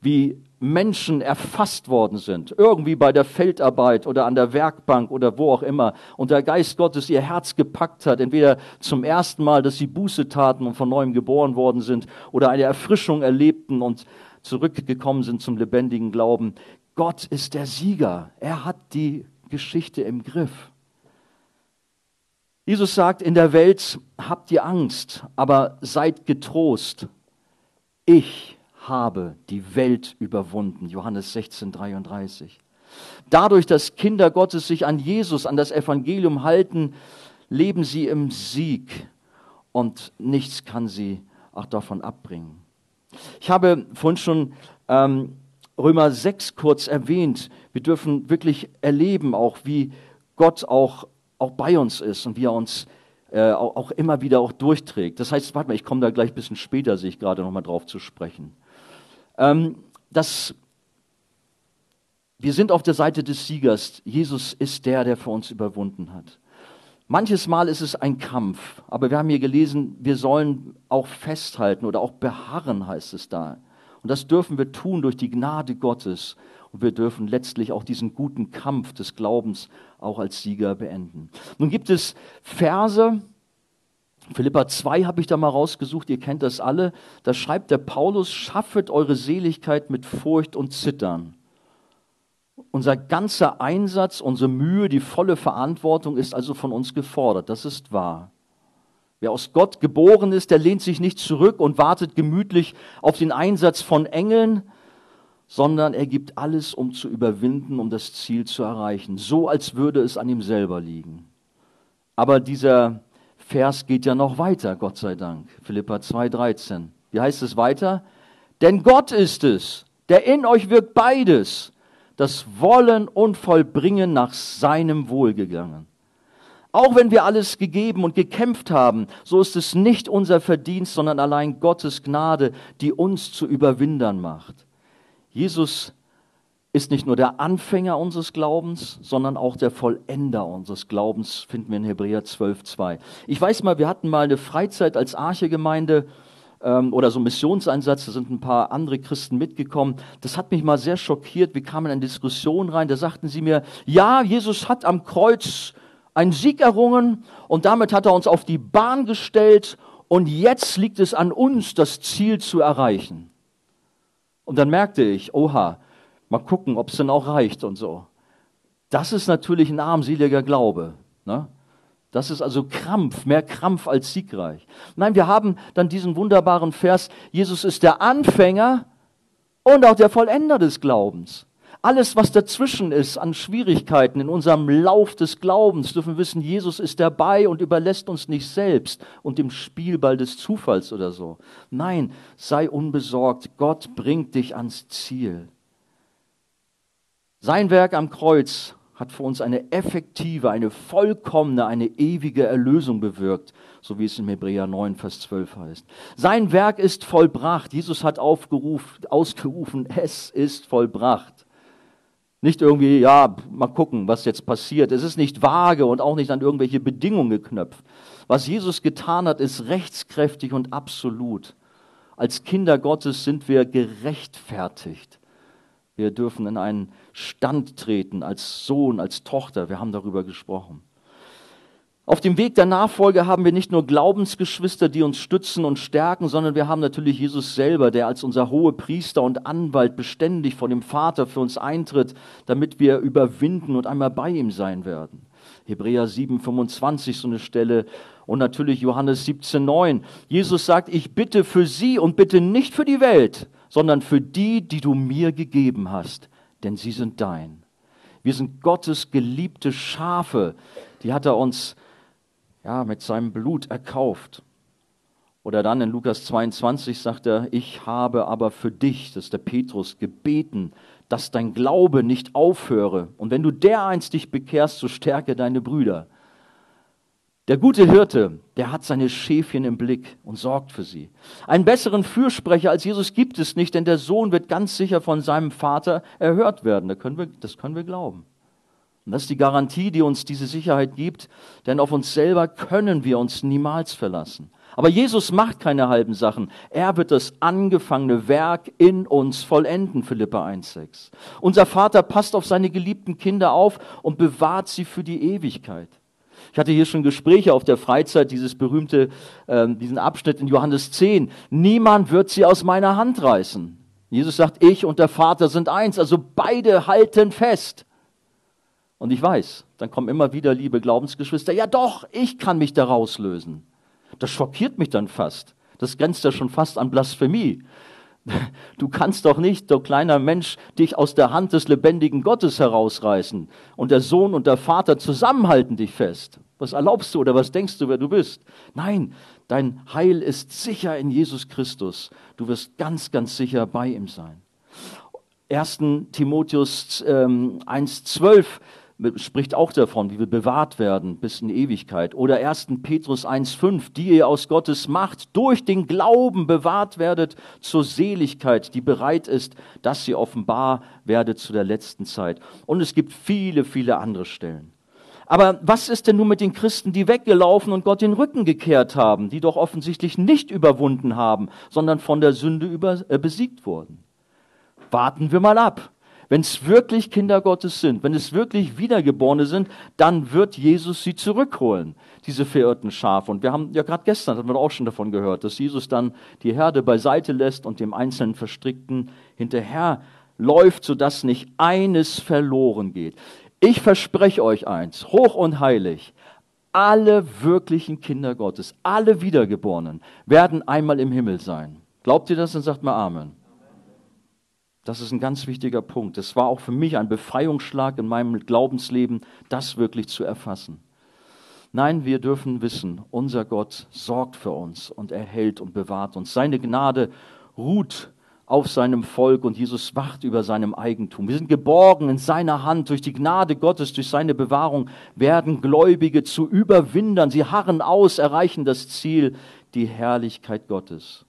wie Menschen erfasst worden sind, irgendwie bei der Feldarbeit oder an der Werkbank oder wo auch immer, und der Geist Gottes ihr Herz gepackt hat, entweder zum ersten Mal, dass sie Buße taten und von neuem geboren worden sind, oder eine Erfrischung erlebten und zurückgekommen sind zum lebendigen Glauben. Gott ist der Sieger. Er hat die Geschichte im Griff. Jesus sagt, in der Welt habt ihr Angst, aber seid getrost. Ich habe die Welt überwunden. Johannes 16, 33. Dadurch, dass Kinder Gottes sich an Jesus, an das Evangelium halten, leben sie im Sieg und nichts kann sie auch davon abbringen. Ich habe vorhin schon ähm, Römer 6 kurz erwähnt. Wir dürfen wirklich erleben, auch wie Gott auch, auch bei uns ist und wie er uns äh, auch, auch, immer wieder auch durchträgt. Das heißt, warte mal, ich komme da gleich ein bisschen später, sehe ich gerade nochmal drauf zu sprechen. Ähm, das, wir sind auf der Seite des Siegers. Jesus ist der, der für uns überwunden hat. Manches Mal ist es ein Kampf, aber wir haben hier gelesen, wir sollen auch festhalten oder auch beharren, heißt es da. Und das dürfen wir tun durch die Gnade Gottes. Und wir dürfen letztlich auch diesen guten Kampf des Glaubens auch als Sieger beenden. Nun gibt es Verse, Philippa 2 habe ich da mal rausgesucht, ihr kennt das alle. Da schreibt der Paulus, schaffet eure Seligkeit mit Furcht und Zittern. Unser ganzer Einsatz, unsere Mühe, die volle Verantwortung ist also von uns gefordert. Das ist wahr. Wer aus Gott geboren ist, der lehnt sich nicht zurück und wartet gemütlich auf den Einsatz von Engeln, sondern er gibt alles, um zu überwinden, um das Ziel zu erreichen. So als würde es an ihm selber liegen. Aber dieser Vers geht ja noch weiter, Gott sei Dank. Philippa 2,13. Wie heißt es weiter? Denn Gott ist es, der in euch wirkt beides, das Wollen und Vollbringen nach seinem Wohlgegangen. Auch wenn wir alles gegeben und gekämpft haben, so ist es nicht unser Verdienst, sondern allein Gottes Gnade, die uns zu Überwindern macht. Jesus ist nicht nur der Anfänger unseres Glaubens, sondern auch der Vollender unseres Glaubens, finden wir in Hebräer 12,2. Ich weiß mal, wir hatten mal eine Freizeit als Archegemeinde ähm, oder so einen Missionseinsatz, da sind ein paar andere Christen mitgekommen. Das hat mich mal sehr schockiert. Wir kamen in eine Diskussion rein, da sagten sie mir, ja, Jesus hat am Kreuz einen Sieg errungen und damit hat er uns auf die Bahn gestellt und jetzt liegt es an uns, das Ziel zu erreichen. Und dann merkte ich, oha, mal gucken, ob es denn auch reicht und so. Das ist natürlich ein armseliger Glaube. Ne? Das ist also Krampf, mehr Krampf als siegreich. Nein, wir haben dann diesen wunderbaren Vers, Jesus ist der Anfänger und auch der Vollender des Glaubens. Alles, was dazwischen ist an Schwierigkeiten in unserem Lauf des Glaubens, dürfen wissen, Jesus ist dabei und überlässt uns nicht selbst und dem Spielball des Zufalls oder so. Nein, sei unbesorgt. Gott bringt dich ans Ziel. Sein Werk am Kreuz hat für uns eine effektive, eine vollkommene, eine ewige Erlösung bewirkt, so wie es in Hebräer 9, Vers 12 heißt. Sein Werk ist vollbracht. Jesus hat aufgerufen, ausgerufen, es ist vollbracht. Nicht irgendwie, ja, mal gucken, was jetzt passiert. Es ist nicht vage und auch nicht an irgendwelche Bedingungen geknöpft. Was Jesus getan hat, ist rechtskräftig und absolut. Als Kinder Gottes sind wir gerechtfertigt. Wir dürfen in einen Stand treten als Sohn, als Tochter. Wir haben darüber gesprochen. Auf dem Weg der Nachfolge haben wir nicht nur Glaubensgeschwister, die uns stützen und stärken, sondern wir haben natürlich Jesus selber, der als unser hohe Priester und Anwalt beständig vor dem Vater für uns eintritt, damit wir überwinden und einmal bei ihm sein werden. Hebräer 7, 25 so eine Stelle und natürlich Johannes 17, 9. Jesus sagt, ich bitte für sie und bitte nicht für die Welt, sondern für die, die du mir gegeben hast, denn sie sind dein. Wir sind Gottes geliebte Schafe, die hat er uns ja, mit seinem Blut erkauft. Oder dann in Lukas 22 sagt er, ich habe aber für dich, das ist der Petrus, gebeten, dass dein Glaube nicht aufhöre. Und wenn du dereinst dich bekehrst, so stärke deine Brüder. Der gute Hirte, der hat seine Schäfchen im Blick und sorgt für sie. Einen besseren Fürsprecher als Jesus gibt es nicht, denn der Sohn wird ganz sicher von seinem Vater erhört werden. Das können wir, das können wir glauben. Und das ist die Garantie, die uns diese Sicherheit gibt, denn auf uns selber können wir uns niemals verlassen. Aber Jesus macht keine halben Sachen. Er wird das angefangene Werk in uns vollenden, Philippa 1,6. Unser Vater passt auf seine geliebten Kinder auf und bewahrt sie für die Ewigkeit. Ich hatte hier schon Gespräche auf der Freizeit, dieses berühmte, äh, diesen Abschnitt in Johannes 10. Niemand wird sie aus meiner Hand reißen. Jesus sagt, ich und der Vater sind eins, also beide halten fest. Und ich weiß, dann kommen immer wieder, liebe Glaubensgeschwister, ja doch, ich kann mich da rauslösen. Das schockiert mich dann fast. Das grenzt ja schon fast an Blasphemie. Du kannst doch nicht, du kleiner Mensch, dich aus der Hand des lebendigen Gottes herausreißen und der Sohn und der Vater zusammenhalten dich fest. Was erlaubst du oder was denkst du, wer du bist? Nein, dein Heil ist sicher in Jesus Christus. Du wirst ganz, ganz sicher bei ihm sein. 1. Timotheus ähm, 1,12 spricht auch davon, wie wir bewahrt werden bis in Ewigkeit. Oder 1. Petrus 1.5, die ihr aus Gottes Macht durch den Glauben bewahrt werdet zur Seligkeit, die bereit ist, dass sie offenbar werdet zu der letzten Zeit. Und es gibt viele, viele andere Stellen. Aber was ist denn nun mit den Christen, die weggelaufen und Gott den Rücken gekehrt haben, die doch offensichtlich nicht überwunden haben, sondern von der Sünde über, äh, besiegt wurden? Warten wir mal ab. Wenn es wirklich Kinder Gottes sind, wenn es wirklich Wiedergeborene sind, dann wird Jesus sie zurückholen, diese verirrten Schafe. Und wir haben ja gerade gestern, hatten wir auch schon davon gehört, dass Jesus dann die Herde beiseite lässt und dem einzelnen Verstrickten hinterher läuft, sodass nicht eines verloren geht. Ich verspreche euch eins, hoch und heilig, alle wirklichen Kinder Gottes, alle Wiedergeborenen werden einmal im Himmel sein. Glaubt ihr das? Dann sagt mal Amen. Das ist ein ganz wichtiger Punkt. Es war auch für mich ein Befreiungsschlag in meinem Glaubensleben, das wirklich zu erfassen. Nein, wir dürfen wissen, unser Gott sorgt für uns und erhält und bewahrt uns. Seine Gnade ruht auf seinem Volk und Jesus wacht über seinem Eigentum. Wir sind geborgen in seiner Hand. Durch die Gnade Gottes, durch seine Bewahrung werden Gläubige zu Überwindern. Sie harren aus, erreichen das Ziel, die Herrlichkeit Gottes.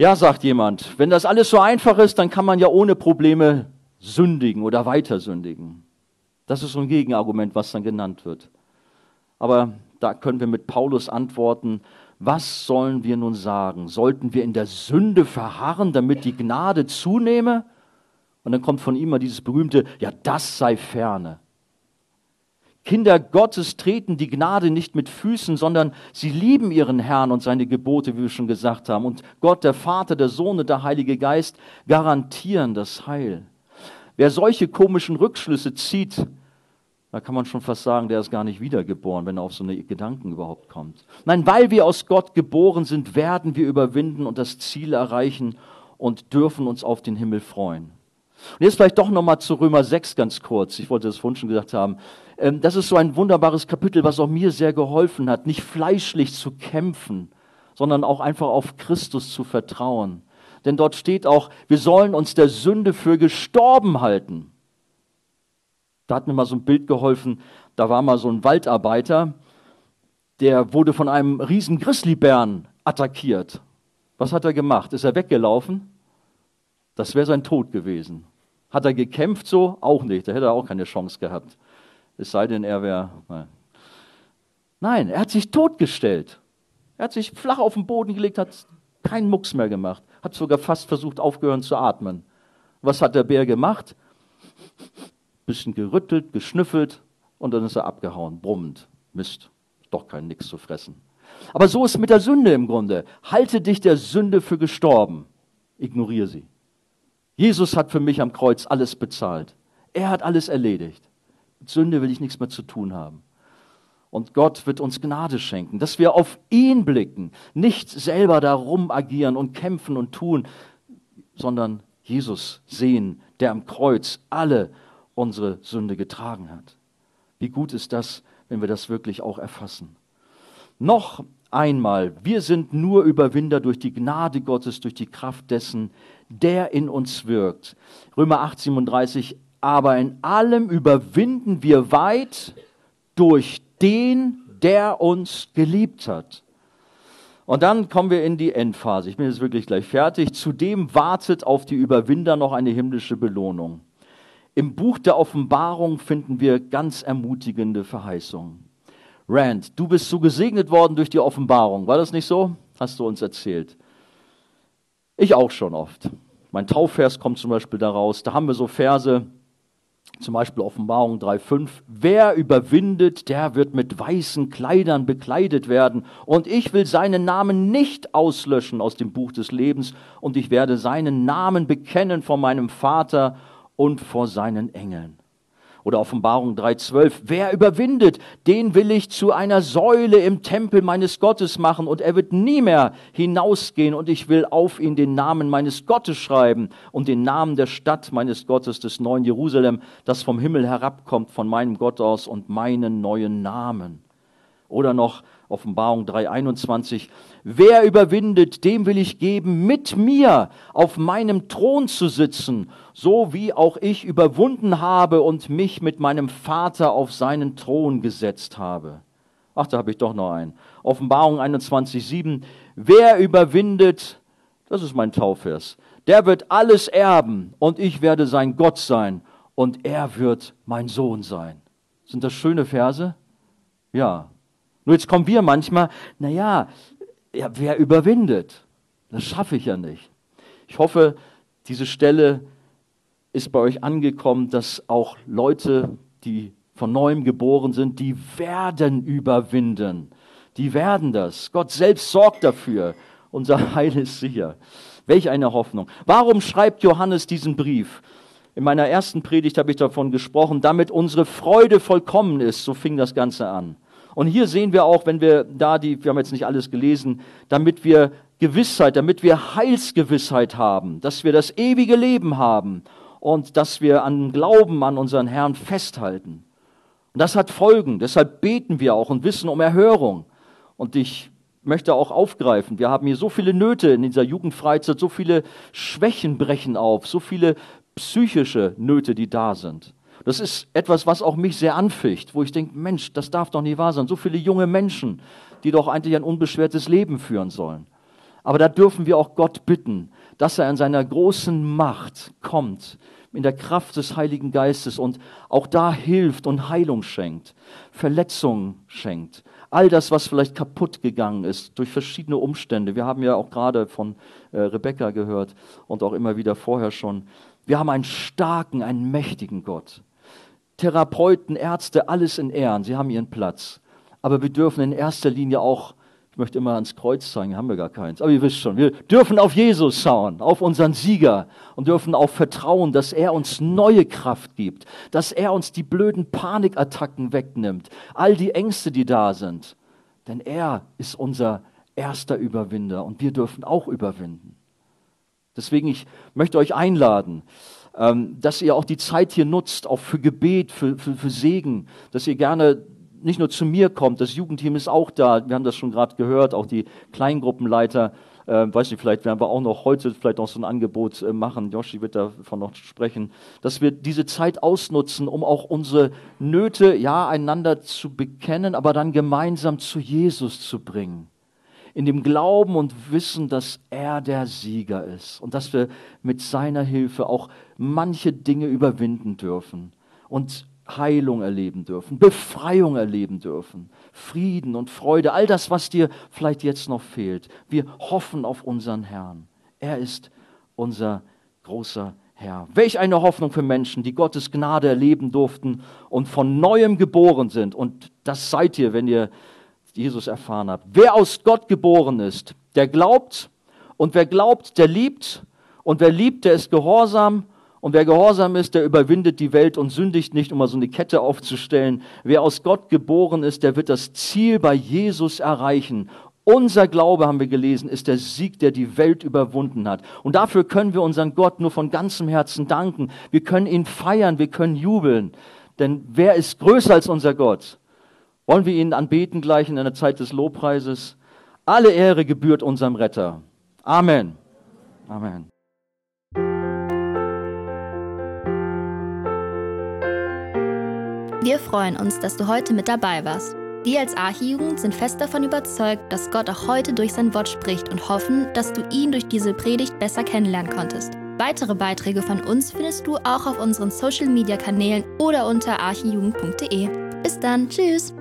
Ja, sagt jemand, wenn das alles so einfach ist, dann kann man ja ohne Probleme sündigen oder weiter sündigen. Das ist so ein Gegenargument, was dann genannt wird. Aber da können wir mit Paulus antworten, was sollen wir nun sagen? Sollten wir in der Sünde verharren, damit die Gnade zunehme? Und dann kommt von ihm mal dieses berühmte, ja, das sei ferne. Kinder Gottes treten die Gnade nicht mit Füßen, sondern sie lieben ihren Herrn und seine Gebote, wie wir schon gesagt haben. Und Gott, der Vater, der Sohn und der Heilige Geist garantieren das Heil. Wer solche komischen Rückschlüsse zieht, da kann man schon fast sagen, der ist gar nicht wiedergeboren, wenn er auf so eine Gedanken überhaupt kommt. Nein, weil wir aus Gott geboren sind, werden wir überwinden und das Ziel erreichen und dürfen uns auf den Himmel freuen. Und jetzt vielleicht doch nochmal zu Römer 6 ganz kurz. Ich wollte das vorhin schon gesagt haben. Ähm, das ist so ein wunderbares Kapitel, was auch mir sehr geholfen hat, nicht fleischlich zu kämpfen, sondern auch einfach auf Christus zu vertrauen. Denn dort steht auch, wir sollen uns der Sünde für gestorben halten. Da hat mir mal so ein Bild geholfen, da war mal so ein Waldarbeiter, der wurde von einem riesen Grizzlybären attackiert. Was hat er gemacht? Ist er weggelaufen? Das wäre sein Tod gewesen. Hat er gekämpft so? Auch nicht. Da hätte er auch keine Chance gehabt. Es sei denn, er wäre. Nein, er hat sich totgestellt. Er hat sich flach auf den Boden gelegt, hat keinen Mucks mehr gemacht, hat sogar fast versucht, aufgehören zu atmen. Was hat der Bär gemacht? Bisschen gerüttelt, geschnüffelt und dann ist er abgehauen, brummend. Mist, doch kein Nix zu fressen. Aber so ist es mit der Sünde im Grunde. Halte dich der Sünde für gestorben. Ignoriere sie. Jesus hat für mich am Kreuz alles bezahlt. Er hat alles erledigt. Sünde will ich nichts mehr zu tun haben. Und Gott wird uns Gnade schenken, dass wir auf ihn blicken, nicht selber darum agieren und kämpfen und tun, sondern Jesus sehen, der am Kreuz alle unsere Sünde getragen hat. Wie gut ist das, wenn wir das wirklich auch erfassen. Noch einmal, wir sind nur Überwinder durch die Gnade Gottes, durch die Kraft dessen, der in uns wirkt. Römer 8, 37, aber in allem überwinden wir weit durch den, der uns geliebt hat. Und dann kommen wir in die Endphase. Ich bin jetzt wirklich gleich fertig. Zudem wartet auf die Überwinder noch eine himmlische Belohnung. Im Buch der Offenbarung finden wir ganz ermutigende Verheißungen. Rand, du bist so gesegnet worden durch die Offenbarung. War das nicht so? Hast du uns erzählt. Ich auch schon oft. Mein Taufvers kommt zum Beispiel daraus. Da haben wir so Verse, zum Beispiel Offenbarung 3.5. Wer überwindet, der wird mit weißen Kleidern bekleidet werden. Und ich will seinen Namen nicht auslöschen aus dem Buch des Lebens. Und ich werde seinen Namen bekennen vor meinem Vater und vor seinen Engeln. Oder Offenbarung 3.12. Wer überwindet, den will ich zu einer Säule im Tempel meines Gottes machen und er wird nie mehr hinausgehen und ich will auf ihn den Namen meines Gottes schreiben und den Namen der Stadt meines Gottes, des neuen Jerusalem, das vom Himmel herabkommt von meinem Gott aus und meinen neuen Namen. Oder noch Offenbarung 3.21. Wer überwindet, dem will ich geben, mit mir auf meinem Thron zu sitzen, so wie auch ich überwunden habe und mich mit meinem Vater auf seinen Thron gesetzt habe. Ach, da habe ich doch noch einen. Offenbarung 21.7. Wer überwindet, das ist mein Taufvers, der wird alles erben und ich werde sein Gott sein und er wird mein Sohn sein. Sind das schöne Verse? Ja, nur jetzt kommen wir manchmal, naja, ja, wer überwindet? Das schaffe ich ja nicht. Ich hoffe, diese Stelle ist bei euch angekommen, dass auch Leute, die von neuem geboren sind, die werden überwinden. Die werden das. Gott selbst sorgt dafür. Unser Heil ist sicher. Welch eine Hoffnung. Warum schreibt Johannes diesen Brief? In meiner ersten Predigt habe ich davon gesprochen, damit unsere Freude vollkommen ist. So fing das Ganze an. Und hier sehen wir auch, wenn wir da die, wir haben jetzt nicht alles gelesen, damit wir Gewissheit, damit wir Heilsgewissheit haben, dass wir das ewige Leben haben und dass wir an Glauben an unseren Herrn festhalten. Und das hat Folgen. Deshalb beten wir auch und wissen um Erhörung. Und ich möchte auch aufgreifen. Wir haben hier so viele Nöte in dieser Jugendfreizeit, so viele Schwächen brechen auf, so viele psychische Nöte, die da sind. Das ist etwas, was auch mich sehr anficht, wo ich denke, Mensch, das darf doch nicht wahr sein. So viele junge Menschen, die doch eigentlich ein unbeschwertes Leben führen sollen. Aber da dürfen wir auch Gott bitten, dass er in seiner großen Macht kommt, in der Kraft des Heiligen Geistes und auch da hilft und Heilung schenkt, Verletzungen schenkt. All das, was vielleicht kaputt gegangen ist durch verschiedene Umstände. Wir haben ja auch gerade von äh, Rebecca gehört und auch immer wieder vorher schon. Wir haben einen starken, einen mächtigen Gott. Therapeuten, Ärzte, alles in Ehren, sie haben ihren Platz. Aber wir dürfen in erster Linie auch, ich möchte immer ans Kreuz zeigen, haben wir gar keins, aber ihr wisst schon, wir dürfen auf Jesus schauen, auf unseren Sieger und dürfen auch vertrauen, dass er uns neue Kraft gibt, dass er uns die blöden Panikattacken wegnimmt, all die Ängste, die da sind. Denn er ist unser erster Überwinder und wir dürfen auch überwinden. Deswegen, ich möchte euch einladen, dass ihr auch die Zeit hier nutzt, auch für Gebet, für, für, für Segen, dass ihr gerne nicht nur zu mir kommt, das Jugendteam ist auch da, wir haben das schon gerade gehört, auch die Kleingruppenleiter, äh, weiß nicht, vielleicht werden wir auch noch heute vielleicht noch so ein Angebot äh, machen, Joshi wird davon noch sprechen, dass wir diese Zeit ausnutzen, um auch unsere Nöte, ja, einander zu bekennen, aber dann gemeinsam zu Jesus zu bringen in dem Glauben und Wissen, dass er der Sieger ist und dass wir mit seiner Hilfe auch manche Dinge überwinden dürfen und Heilung erleben dürfen, Befreiung erleben dürfen, Frieden und Freude, all das, was dir vielleicht jetzt noch fehlt. Wir hoffen auf unseren Herrn. Er ist unser großer Herr. Welch eine Hoffnung für Menschen, die Gottes Gnade erleben durften und von neuem geboren sind. Und das seid ihr, wenn ihr Jesus erfahren habt. Wer aus Gott geboren ist, der glaubt und wer glaubt, der liebt und wer liebt, der ist gehorsam und wer gehorsam ist, der überwindet die Welt und sündigt nicht, um mal so eine Kette aufzustellen. Wer aus Gott geboren ist, der wird das Ziel bei Jesus erreichen Unser Glaube, haben wir gelesen, ist der Sieg, der die Welt überwunden hat. Und dafür können wir unseren Gott nur von ganzem Herzen danken. Wir können ihn feiern, wir können jubeln. Denn wer ist größer als unser Gott? Wollen wir ihn anbeten gleich in einer Zeit des Lobpreises? Alle Ehre gebührt unserem Retter. Amen. Amen. Wir freuen uns, dass du heute mit dabei warst. Wir als Archijugend sind fest davon überzeugt, dass Gott auch heute durch sein Wort spricht und hoffen, dass du ihn durch diese Predigt besser kennenlernen konntest. Weitere Beiträge von uns findest du auch auf unseren Social-Media-Kanälen oder unter archijugend.de. Bis dann, tschüss!